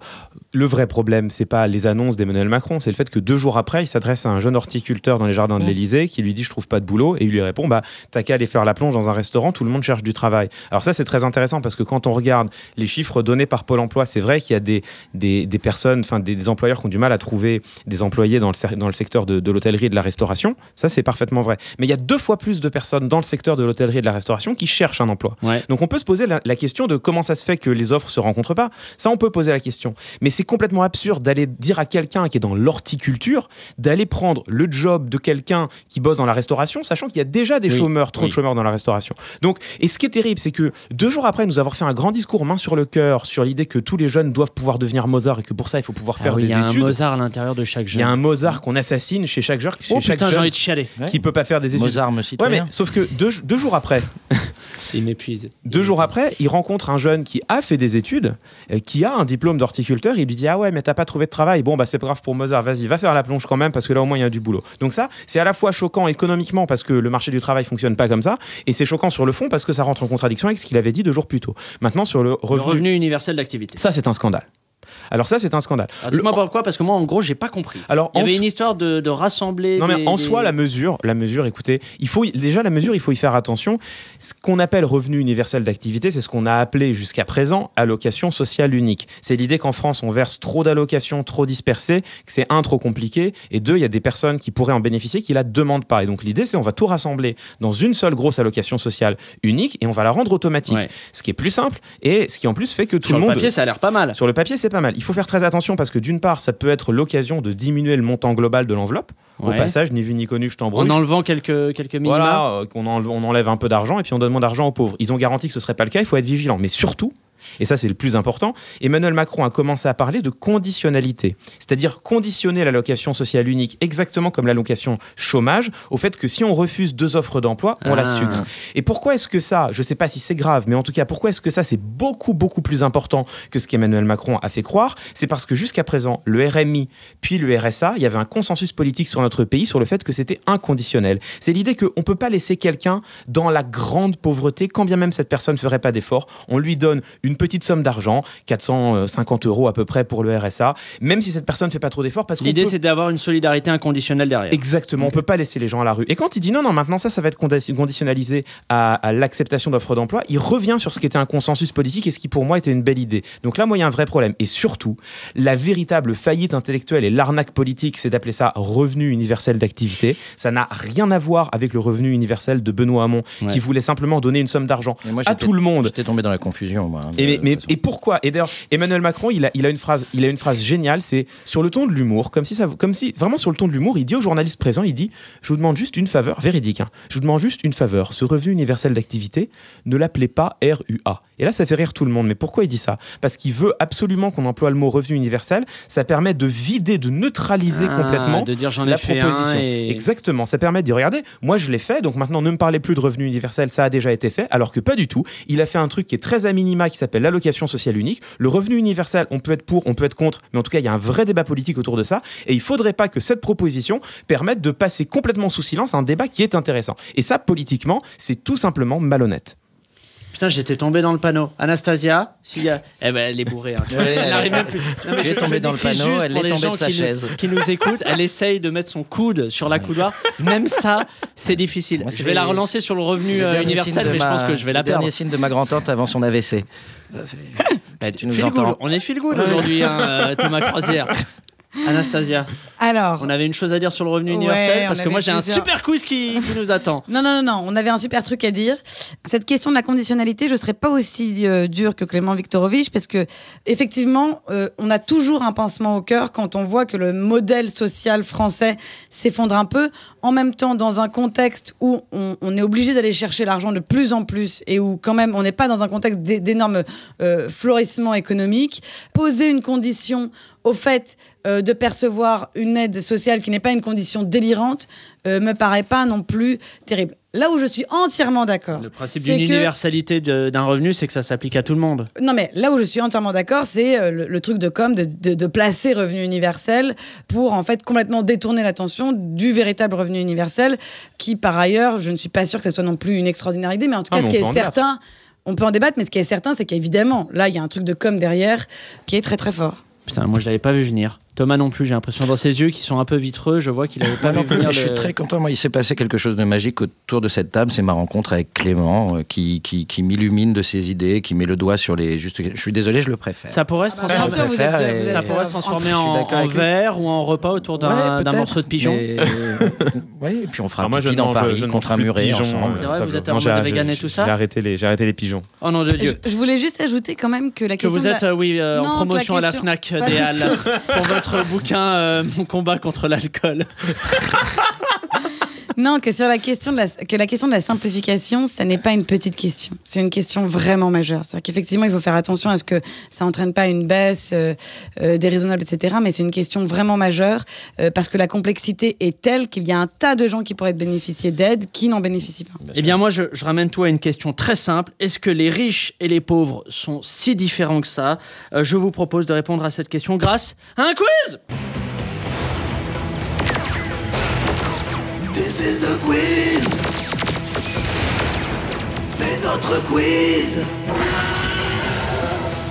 le vrai problème, c'est pas les annonces d'Emmanuel Macron, c'est le fait que deux jours après, il s'adresse à un jeune horticulteur dans les jardins de Mmh. l'Élysée qui lui dit je trouve pas de boulot et il lui répond bah t'as qu'à aller faire la plonge dans un restaurant, tout le monde cherche du travail. Alors ça c'est très intéressant parce que quand on regarde les chiffres donnés par Pôle Emploi, c'est vrai qu'il y a des, des, des personnes, enfin des, des employeurs qui ont du mal à trouver des employés dans le, dans le secteur de, de l'hôtellerie et de la restauration. Ça c'est parfaitement vrai. Mais il y a deux fois plus de personnes dans le secteur de l'hôtellerie et de la restauration qui cherchent un emploi. Ouais. Donc on peut se poser la, la question de comment ça se fait que les offres se rencontrent pas. Ça, on peut poser la question. Mais c'est complètement absurde d'aller dire à quelqu'un qui est dans l'horticulture d'aller prendre le job de quelqu'un qui bosse dans la restauration, sachant qu'il y a déjà des Oui, chômeurs, trop oui. de chômeurs dans la restauration. Donc, et ce qui est terrible, c'est que deux jours après nous avoir fait un grand discours main sur le cœur sur l'idée que tous les jeunes doivent pouvoir devenir Mozart et que pour ça il faut pouvoir faire Ah oui, des il y a un études. Mozart à l'intérieur de chaque Il jeune. y a un Mozart qu'on assassine chez chaque, genre, chez Oh chaque putain, j'ai jeune envie de chialer. Ouais. qui peut pas faire des études. Mozart Ouais, mais sauf que deux, deux jours après, Il m'épuise. deux jours après, il rencontre un jeune qui a fait des études, euh, qui a un diplôme d'horticulteur. Il lui dit Ah ouais, mais t'as pas trouvé de travail. Bon, bah c'est pas grave pour Mozart, vas-y, va faire la plonge quand même, parce que là au moins il y a du boulot. Donc, ça, c'est à la fois choquant économiquement parce que le marché du travail fonctionne pas comme ça, et c'est choquant sur le fond parce que ça rentre en contradiction avec ce qu'il avait dit deux jours plus tôt. Maintenant, sur le Le revenu. revenu universel d'activité. Ça, c'est un scandale. Alors, ça, c'est un scandale. Le- Dites-moi pourquoi, parce que moi, en gros, j'ai pas compris. Alors, Il y avait so- une histoire de, de rassembler. Non mais des- en des- soi la mesure, la mesure, écoutez, il faut déjà la mesure, il faut y faire attention. Ce qu'on appelle revenu universel d'activité, c'est ce qu'on a appelé jusqu'à présent allocation sociale unique. C'est l'idée qu'en France on verse trop d'allocations, trop dispersées, que c'est un trop compliqué, et deux il y a des personnes qui pourraient en bénéficier qui la demandent pas. Et donc l'idée c'est on va tout rassembler dans une seule grosse allocation sociale unique et on va la rendre automatique. Ouais. Ce qui est plus simple et ce qui en plus fait que tout Sur le le monde papier, ça a l'air pas mal. sur le papier, c'est pas mal. Il faut faire très attention parce que d'une part, ça peut être l'occasion de diminuer le montant global de l'enveloppe. Au passage, ni vu ni connu, je t'embrouille. En enlevant quelques, quelques minima. Voilà, euh, qu'on enlève, on enlève un peu d'argent et puis on donne moins d'argent aux pauvres. Ils ont garanti que ce serait pas le cas, il faut être vigilant. Mais surtout, et ça c'est le plus important, Emmanuel Macron a commencé à parler de conditionnalité, c'est-à-dire conditionner l'allocation sociale unique exactement comme l'allocation chômage au fait que si on refuse deux offres d'emploi, on la Ah. sucre. Et pourquoi est-ce que ça, je ne sais pas si c'est grave, mais en tout cas, pourquoi est-ce que ça, c'est beaucoup, beaucoup plus important que ce qu'Emmanuel Macron a fait croire? C'est parce que jusqu'à présent, le RMI puis le RSA, il y avait un consensus politique sur notre pays sur le fait que c'était inconditionnel. C'est l'idée qu'on ne peut pas laisser quelqu'un dans la grande pauvreté, quand bien même cette personne ne ferait pas d'effort. On lui donne une petite somme d'argent, 450 euros à peu près pour le RSA, même si cette personne ne fait pas trop d'efforts. parce L'idée, peut- c'est d'avoir une solidarité inconditionnelle derrière. Exactement, on peut pas laisser les gens à la rue. Et quand il dit non, non, maintenant ça, ça va être condi- conditionnalisé à, à l'acceptation d'offres d'emploi, il revient sur ce qui était un consensus politique et ce qui pour moi était une belle idée. Donc là, moi, il y a un vrai problème. Et surtout, la véritable faillite intellectuelle et l'arnaque politique, c'est d'appeler ça revenu universel d'activité. Ça n'a rien à voir avec le revenu universel de Benoît Hamon, Ouais. qui voulait simplement donner une somme d'argent à tout le monde. J'étais tombé dans la confusion, moi. Hein, Et, mais, mais- pourquoi Et d'ailleurs, Emmanuel Macron, il a, il a une phrase, il a une phrase géniale. C'est sur le ton de l'humour, comme si ça, comme si vraiment sur le ton de l'humour, il dit aux journalistes présents, il dit, je vous demande juste une faveur, véridique. hein, je vous demande juste une faveur. Ce revenu universel d'activité, ne l'appelez pas RUA. Et là, ça fait rire tout le monde. Mais pourquoi il dit ça? Parce qu'il veut absolument qu'on emploie le mot revenu universel. Ça permet de vider, de neutraliser Ah, complètement de dire la proposition. et- Exactement. Ça permet de dire regardez, moi je l'ai fait, donc maintenant ne me parlez plus de revenu universel, ça a déjà été fait, alors que pas du tout. Il a fait un truc qui est très à minima qui s'appelle l'allocation sociale unique. Le revenu universel, on peut être pour, on peut être contre, mais en tout cas, il y a un vrai débat politique autour de ça. Et il faudrait pas que cette proposition permette de passer complètement sous silence un débat qui est intéressant. Et ça, politiquement, c'est tout simplement malhonnête. Putain, j'étais tombé dans le panneau. Anastasia, s'il y a... Eh ben, elle est bourrée. hein. Ouais, elle elle- n'arrive même plus. Non, mais je- tombé je dans le panneau, elle est tombée de sa qui nous- chaise. Qui nous écoutent, elle essaye de mettre son coude sur la coudoir. Même ça, c'est difficile. Moi, je vais la relancer sur le revenu le euh, universel, mais je pense ma- que je vais la le dernier perdre. signe de ma grand-tante avant son AVC. Eh, tu nous feel good. entends. On est feel good aujourd'hui, hein, euh, Thomas Croisière. Anastasia, Alors, on avait une chose à dire sur le revenu universel parce que moi j'ai un super quiz qui, qui nous attend. Non, non, non, non, on avait un super truc à dire. Cette question de la conditionnalité, je ne serais pas aussi euh, dur que Clément Viktorovitch parce que, effectivement, euh, on a toujours un pincement au cœur quand on voit que le modèle social français s'effondre un peu. En même temps, dans un contexte où on, on est obligé d'aller chercher l'argent de plus en plus et où, quand même, on n'est pas dans un contexte d'é- d'énorme euh, florissement économique, poser une condition au fait euh, de percevoir une aide sociale qui n'est pas une condition délirante euh, me paraît pas non plus terrible. Là où je suis entièrement d'accord. Le principe d'une que- universalité d'un revenu, c'est que ça s'applique à tout le monde. Non, mais là où je suis entièrement d'accord, c'est euh, le, le truc de com, de, de- de placer revenu universel pour en fait complètement détourner l'attention du véritable revenu universel, qui par ailleurs, je ne suis pas sûre que ce soit non plus une extraordinaire idée, mais en tout Ah, cas, ce qui est certain, on peut en débattre, mais ce qui est certain, c'est qu'évidemment, là, il y a un truc de com derrière qui est très très fort. Putain, moi je l'avais pas vu venir. Thomas non plus, j'ai l'impression dans ses yeux qui sont un peu vitreux, je vois qu'il avait pas vu non venir. mais je suis très content. Moi, il s'est passé quelque chose de magique autour de cette table. C'est ma rencontre avec Clément, euh, qui, qui, qui m'illumine de ses idées, qui met le doigt sur les justes. Je suis désolé, je le préfère. Ça pourrait se Ah transformer, vous êtes- et- vous ça pourrait euh, se transformer en, verre ou en repas autour d'un Ouais, morceau de pigeon. mais- oui, et puis on fera Alors un moi, je dans Paris je contre un de muret pigeons, ensemble. C'est vrai, euh, vous êtes non, en j'ai- mode vegan et tout ça? J'ai arrêté les, j'ai arrêté les pigeons. Oh nom de Dieu. Je, voulais juste ajouter quand même que la Que question. vous de la- êtes, euh, oui, euh, Non, en que promotion à la FNAC des Halles pour votre bouquin euh, Mon combat contre l'alcool. Non, que sur la question de la, que la question de la simplification, ça n'est pas une petite question. C'est une question vraiment majeure. C'est-à-dire qu'effectivement, il faut faire attention à ce que ça entraîne pas une baisse euh, euh, déraisonnable, etc. Mais c'est une question vraiment majeure euh, parce que la complexité est telle qu'il y a un tas de gens qui pourraient bénéficier d'aide qui n'en bénéficient pas. Eh bien, moi, je, je ramène tout à une question très simple. Est-ce que les riches et les pauvres sont si différents que ça? Je vous propose de répondre à cette question grâce à un quiz is the quiz. C'est notre quiz.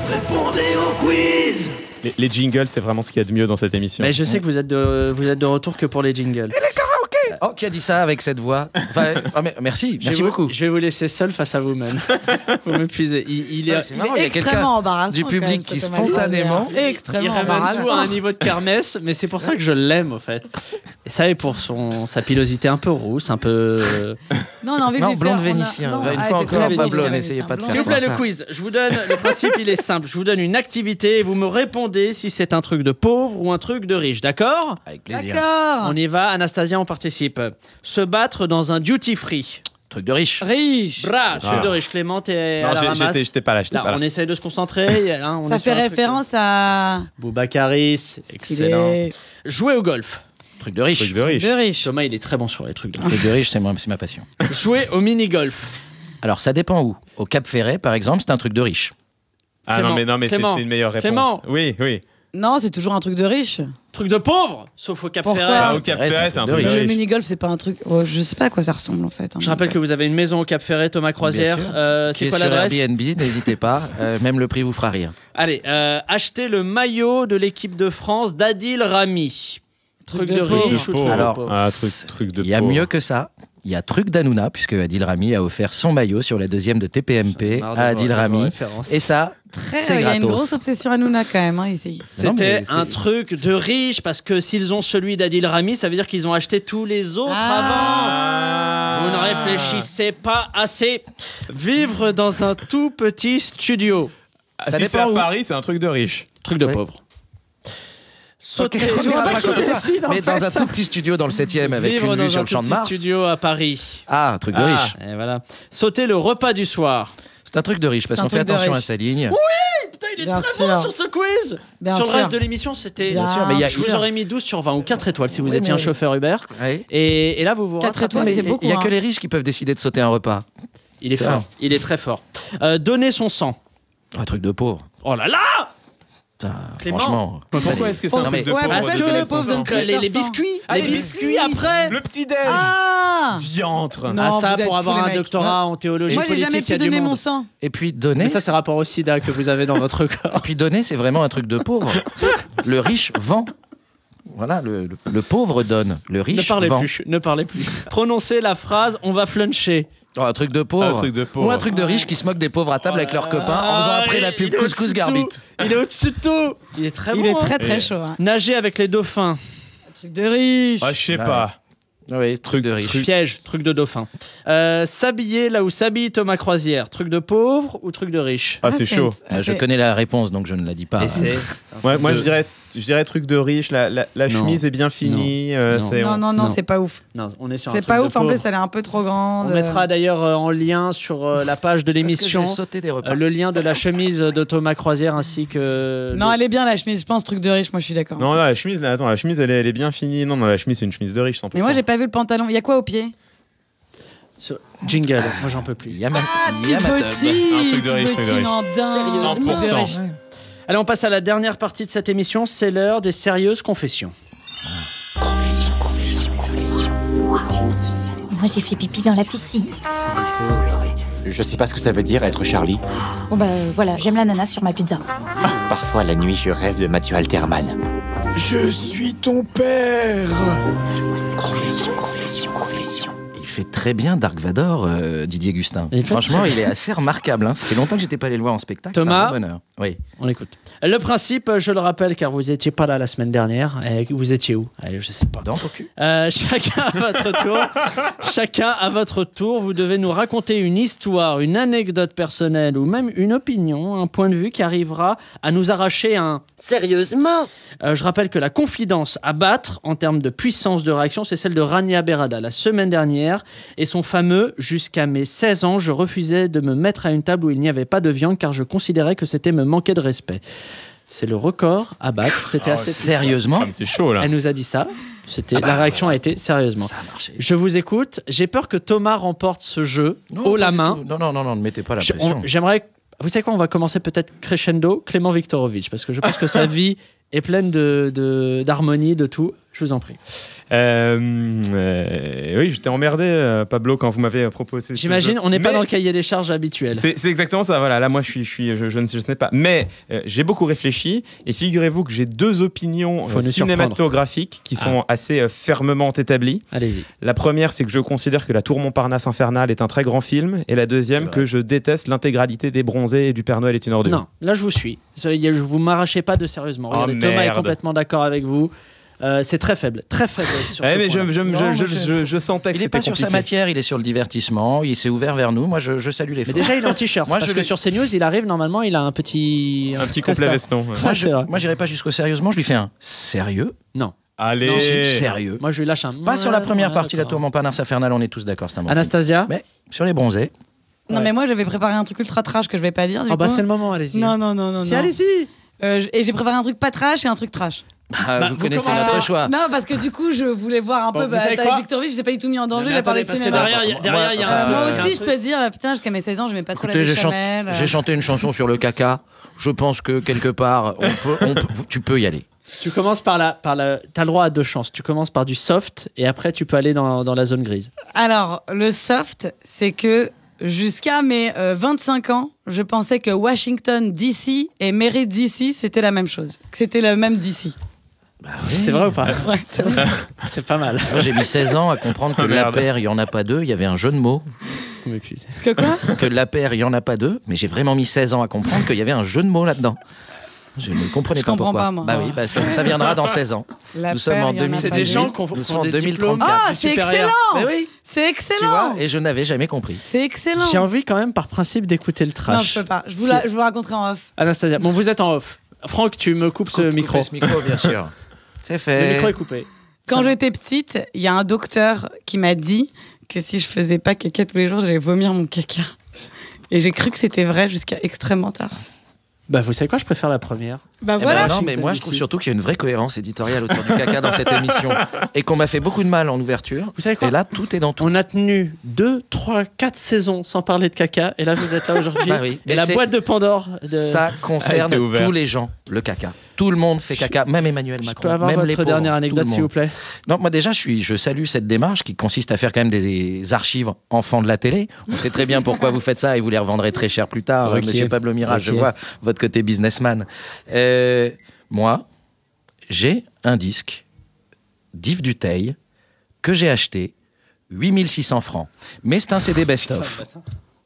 Répondez au quiz. Les, les jingles, c'est vraiment ce qu'il y a de mieux dans cette émission. Mais je sais que vous êtes de, vous êtes de retour que pour les jingles. Oh, qui a dit ça avec cette voix Enfin, oh, mais- Merci, Je merci vais vous- beaucoup. Je vais vous laisser seul face à vous-même. vous m'épuisez. Il, il Non, est, mais c'est marrant, Il il y est a quelqu'un extrêmement embarrassant. du public même, qui spontanément- il Extrêmement ramène tout à un niveau de kermesse, mais c'est pour ça que je l'aime, au fait. Et ça, et pour son, sa pilosité un peu rousse, un peu. Non, a Non, lui blonde a- vénitien. non, Va une ah, fois encore, très pas vénitien, blonde, vénitien, essayez pas de faire S'il vous plaît, le quiz. Je vous donne le principe, il est simple. Je vous donne une activité et vous me répondez si c'est un truc de pauvre ou un truc de riche, d'accord? Avec plaisir. D'accord. On y va, Anastasia, on participe. Se battre dans un duty free. Truc de riche. Riche. Bra, truc de riche. Clément, t'es Non, à la ramasse. j'étais pas là, j'étais Là, pas là. on essaye de se concentrer. on Ça est sur fait un truc- référence à. Boubacaris, excellent. Jouer au golf. Truc de riche. Truc de riche. De riche. Thomas, il est très bon sur les trucs de Truc de riche, c'est moi- c'est ma passion. Jouer au mini-golf. Alors, ça dépend où. Au Cap Ferret, par exemple, c'est un truc de riche. Ah Clément, non, mais non, mais c'est Clément, c'est une meilleure réponse. Clément. Oui, oui. Non, c'est toujours un truc de riche. Truc de pauvre, sauf au Cap Pourquoi Ferret. Ah, au Cap Ferret, Ferret, c'est un truc de de Le riche. mini-golf, c'est pas un truc. oh, je sais pas à quoi ça ressemble en fait. hein. Je rappelle que vous avez une maison au Cap Ferret, Thomas Croisière. Sûr. Euh, Qui c'est est quoi sur l'adresse Airbnb, n'hésitez pas. Euh, même le prix vous fera rire. Allez, euh, achetez le maillot de l'équipe de France d'Adil Rami. Truc, de, riche ou truc de Alors, pauvre Ah, truc, truc de Il y a pauvre. mieux que ça. Il y a truc d'Anouna, puisque Adil Rami a offert son maillot sur la deuxième de TPMP à Adil Rami. Et ça, Très- c'est Il y a une gratos. grosse obsession à Nouna quand même hein, ici. C'était un truc de riche parce que s'ils ont celui d'Adil Rami, ça veut dire qu'ils ont acheté tous les autres Ah. avant. Vous ne réfléchissez pas assez. Vivre dans un tout petit studio. Ah, Ça si c'est à. Paris, c'est un truc de riche. Truc de Ouais. pauvre. Sauter, Ok, on ira pas décide, Mais dans fait. un tout petit studio dans le 7ème avec vivre une dans vue sur un le champ tout de petit Mars. studio à Paris. Ah, truc de Ah, riche. et voilà. Sauter le repas du soir. C'est un truc de riche parce qu'on fait attention riche. à sa ligne. Putain, il est Bien très sûr. bon sur ce quiz. Bien sur le sûr. reste de l'émission, c'était. Bien sûr, mais il y a- Je vous aurais mis 12 sur 20 ou 4 étoiles si vous Oui, étiez un chauffeur Uber. Ouais. Et, et là, vous vous Quatre rattrapez. étoiles, Mais c'est il beaucoup, n'y a hein. que les riches qui peuvent décider de sauter un repas. Il est fort. vrai. Il est très fort. Euh, donner son sang. Un truc de pauvre. Oh là là Putain, Clément. franchement. Pourquoi est-ce que c'est un truc de Ouais, pauvre parce que les, les biscuits. Ah, les biscuits après. Le petit déj Ah Diantre Non, ah, ça, pour avoir un doctorat en théologie Moi, j'ai politique, jamais pu donner mon sang. Et puis donner. Mais ça, c'est rapport au sida que vous avez dans votre corps. Et puis donner, c'est vraiment un truc de pauvre. le riche vend. Voilà, le, le- le pauvre donne, le riche Ne parlez vend. plus, ne parlez plus. Prononcez la phrase on va fluncher. Oh, un truc de pauvre. Un truc de pauvre. Ou un truc de riche qui se moque des pauvres à table avec leurs copains en faisant après la pub couscous garbit. Il est au-dessus de tout. Il est très Il bon. est hein. très très chaud. hein. Nager avec les dauphins. Un truc de riche. Ah, je sais Ah pas. Oui, truc de riche. Piège, truc de dauphin. Euh, S'habiller là où s'habille Thomas Croisière. Truc de pauvre ou truc de riche? Ah, c'est chaud. Euh, je connais la réponse, donc je ne la dis pas. Et c'est. Ouais, moi, de- je dirais, je dirais truc de riche. La, la, la Non. chemise est bien finie. euh, Non. Non, non, non, Non. c'est pas ouf. Non, on est sur un C'est pas de ouf. En plus, elle est un peu trop grande. On mettra d'ailleurs euh, en lien sur euh, la page de l'émission euh, le lien de la chemise de Thomas Croisière ainsi que. Non, le- elle est bien la chemise. Je pense truc de riche. Moi, je suis d'accord. Non, non, la chemise, là, attends, la chemise, elle est, elle est bien finie. Non, non, la chemise, c'est une chemise de riche, 100%. Mais moi, j'ai pas vu le pantalon. Il y a quoi au pied? Jingle, moi j'en peux plus. Yama, Ah, Yama petit, Un truc de riche, truc de riche. non, dingue. 100%. Allez, on passe à la dernière partie de cette émission, c'est l'heure des sérieuses confessions. Moi, j'ai fait pipi dans la piscine. Je sais pas ce que ça veut dire être Charlie. Bon, bah voilà, j'aime l'ananas sur ma pizza. Parfois, la nuit, je rêve de Mathieu Alterman. Je suis ton père Il fait très bien Dark Vador, euh, Didier Gustin. Il Franchement, il est assez remarquable. hein. Ça fait longtemps que j'étais pas allé le voir en spectacle. Thomas un bonheur. Oui. On écoute. Le principe, je le rappelle, car vous étiez pas là la semaine dernière. Et vous étiez où? Allez, je sais pas. Dans ton cul. Euh, chacun à votre tour. chacun à votre tour, vous devez nous raconter une histoire, une anecdote personnelle ou même une opinion, un point de vue qui arrivera à nous arracher un. Sérieusement Euh, je rappelle que la confidence à battre en termes de puissance de réaction, c'est celle de Rania Berada la semaine dernière et son fameux jusqu'à mes 16 ans, je refusais de me mettre à une table où il n'y avait pas de viande car je considérais que c'était me manquer de respect. C'est le record à battre. C'était assez puissant. Sérieusement Ah, mais c'est chaud, là. Elle nous a dit ça. C'était Ah bah, la réaction a été sérieusement. Ça a marché. Je vous écoute. J'ai peur que Thomas remporte ce jeu haut pas la main. Non, non, non, non, ne mettez pas la Je- pression. on- J'aimerais. Vous savez quoi On va commencer peut-être crescendo. Clément Viktorovitch, parce que je pense que sa vie est pleine de de- d'harmonie, de, tout. Je vous en prie. Euh, euh, oui, j'étais emmerdé, euh, Pablo, quand vous m'avez proposé. ce J'imagine, on n'est pas dans le cahier des charges habituel. C'est exactement ça. Voilà, là, moi, je suis, je suis, je, je ne sais, je sais pas. Mais euh, j'ai beaucoup réfléchi et figurez-vous que j'ai deux opinions euh, cinématographiques qui sont assez euh, fermement établies. Allez-y. La première, c'est que je considère que La Tour Montparnasse infernale est un très grand film, et la deuxième, que je déteste l'intégralité des Bronzés et du Père Noël est une ordure. Non, là je vous suis. Je vous m'arrachez pas de sérieusement. Oh, Regardez, Thomas est complètement d'accord avec vous. Euh, c'est très faible, très faible. Sur Ouais, mais je, je, Non, je- je- je- je- je sentais que Il n'est pas sur sa matière, il est sur le divertissement, il s'est ouvert vers nous. Moi, je, je salue les Mais déjà, il est en t-shirt. Moi, parce je que sur CNews, il arrive normalement, il a un petit. Un petit complet veston. ouais. Moi, je, j'irai pas jusqu'au sérieusement, je lui fais un sérieux. Non. Allez. Non, sérieux. Moi, je lui lâche un. Pas sur la première partie, la tour Montparnasse infernale, on est tous d'accord, c'est un bon. Anastasia Mais sur les bronzés. Non, mais moi, j'avais préparé un truc ultra trash que je vais pas dire. Du Ah bah c'est le moment, allez-y. Non, non, non, non. Si, allez-y. Euh, et j'ai préparé un truc pas trash et un truc trash. Ah, Bah, vous, vous connaissez commencez. notre choix. Non, parce que du coup, je voulais voir un Bon, peu. Bah, avec quoi Victor Vich, je t'ai pas du tout mis en danger, il a parlé de que cinéma. derrière, il y a- derrière, il y a un Moi, aussi, je peux dire, putain, jusqu'à mes 16 ans, je mets pas trop Écoutez, la j'ai chan- béchamel. j'ai chanté une chanson sur le caca. Je pense que quelque part, on peut, on peut- tu peux y aller. Tu commences par la, par la. T'as le droit à deux chances. Tu commences par du soft et après tu peux aller dans, dans la zone grise. Alors, le soft, c'est que jusqu'à mes euh, 25 ans, je pensais que Washington DC et Mary DC, c'était la même chose. Que c'était le même DC. C'est vrai ou pas Ouais, c'est vrai. C'est pas mal. Moi, j'ai mis 16 ans à comprendre que Ah, la paire, il n'y en a pas deux. Il y avait un jeu de mots. Vous m'épuisez. Que quoi Que la paire, il n'y en a pas deux. Mais j'ai vraiment mis 16 ans à comprendre qu'il y avait un jeu de mots là-dedans. Je ne comprenais Je pas comprends pourquoi. pas, moi. Bah oui, bah, ça, ça viendra dans 16 ans. La Nous sommes en il y en a 2000. C'est des gens qui ont, Nous sommes en des 2034. diplômes Ah, c'est excellent Mais oui, C'est tu excellent vois, et je n'avais jamais compris. C'est excellent J'ai envie quand même par principe d'écouter le Non, trash. je peux pas. Je vous, Si. la- je vous raconterai en off. Anastasia, bon, vous êtes en off. Franck, tu me coupes ce micro. ce micro, bien sûr. C'est Le fait. micro est coupé. Quand j'étais petite, il y a un docteur qui m'a dit que si je faisais pas caca tous les jours, j'allais vomir mon caca. Et j'ai cru que c'était vrai jusqu'à extrêmement tard. Bah, vous savez quoi Je préfère la première. Bah Eh ben non, mais moi je trouve surtout qu'il y a une vraie cohérence éditoriale autour du caca dans cette émission et qu'on m'a fait beaucoup de mal en ouverture. Vous savez quoi Et là, tout est dans tout. On a tenu 2, 3, 4 saisons sans parler de caca. Et là, vous êtes là aujourd'hui. Bah oui. Et la boîte de Pandore. De... Ça concerne tous les gens, le caca. Tout le monde fait caca, même Emmanuel Je Macron, peux avoir même les votre pauvres, dernière anecdote, s'il vous plaît? Non, moi déjà, je, suis, je salue cette démarche qui consiste à faire quand même des archives enfants de la télé. On sait très bien pourquoi vous faites ça et vous les revendrez très cher plus tard. Monsieur Pablo Mirage. Je vois votre côté businessman. Euh, moi, j'ai un disque d'Yves Duteil que j'ai acheté 8600 francs. Mais c'est un CD best-of.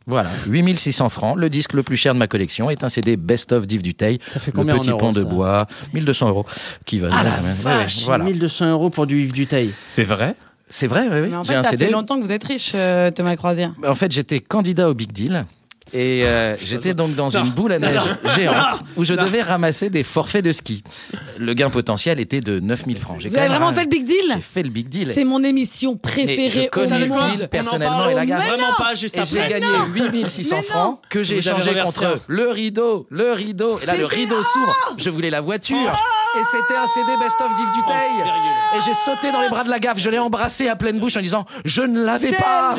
Voilà, 8600 francs. Le disque le plus cher de ma collection est un CD best-of d'Yves Duteil. Ça fait Le combien en petit euros, pont de bois, 1200 euros. Qui va Ah la vache voilà. 1200 euros pour du Yves Duteil. C'est vrai? C'est vrai, oui, oui. Mais en J'ai fait, un ça CD. fait longtemps que vous êtes riche, euh, Thomas Croisière. En fait, j'étais candidat au Big Deal. Et euh, j'étais donc dans une boule à neige géante où je devais ramasser des forfaits de ski. Le gain potentiel était de 9000 francs. J'ai Vous avez vraiment fait le Big Deal J'ai fait le Big Deal. C'est mon émission Et préférée je au connais personnellement et la gamme. Vraiment pas juste Et j'ai gagné 8600 Mais non francs que j'ai échangé contre un. le rideau, le rideau. Et là, le rideau s'ouvre. Je voulais la voiture. Et c'était un CD best-of d'Yves Duteil. Et j'ai sauté dans les bras de la gaffe. Je l'ai embrassé à pleine bouche en disant Je ne l'avais pas.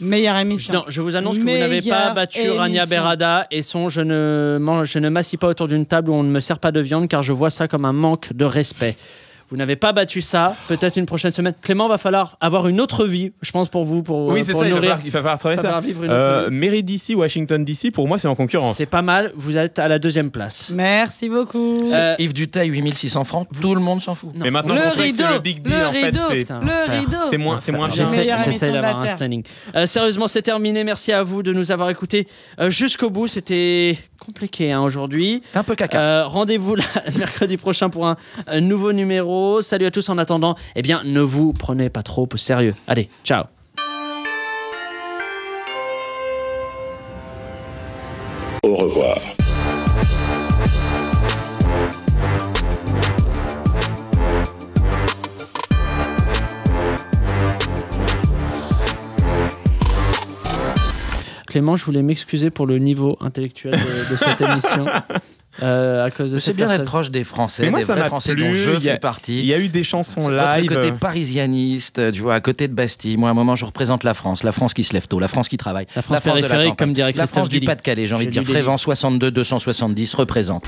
Meilleure émission. Non, je vous annonce que vous n'avez pas battu Rania. Berada et son je ne, mange, je ne m'assis pas autour d'une table où on ne me sert pas de viande car je vois ça comme un manque de respect. Vous n'avez pas battu ça, peut-être une prochaine semaine. Clément, va falloir avoir une autre vie, je pense, pour vous, pour, Oui, c'est ça, il va, nourrir. falloir, il va falloir travailler va falloir ça. vivre une autre Euh, vie. Mary DC, Washington DC, pour moi, c'est en concurrence. C'est pas mal, vous êtes à la deuxième place. Merci beaucoup. Euh, Yves Duteil, 8600 francs. Tout le monde s'en fout. Mais maintenant, Le rideau, le big deal, le en rideau, Putain, le rideau. c'est moins, c'est moins bien. J'essaie d'avoir un standing. Euh, sérieusement, c'est terminé. Merci à vous de nous avoir écoutés euh, jusqu'au bout. C'était compliqué hein, aujourd'hui. Un peu caca. Euh, Rendez-vous mercredi prochain pour un, un nouveau numéro. Salut à tous en attendant. Eh bien, ne vous prenez pas trop au sérieux. Allez, ciao. Au revoir. Clément, je voulais m'excuser pour le niveau intellectuel de, de cette émission. Euh, à cause de C'est bien d'être personne. proche des Français, Mais moi, des ça vrais Français plu. dont je Il y a- fais partie. Il y a eu des chansons live. côté parisianiste, tu vois, à côté de Bastille. Moi, à un moment, je représente la France, la France qui se lève tôt, la France qui travaille, La France de la périphérique, campagne. comme dirait la France du Guilly. Pas-de-Calais, j'ai envie de dire. Frévent 62 270 représente.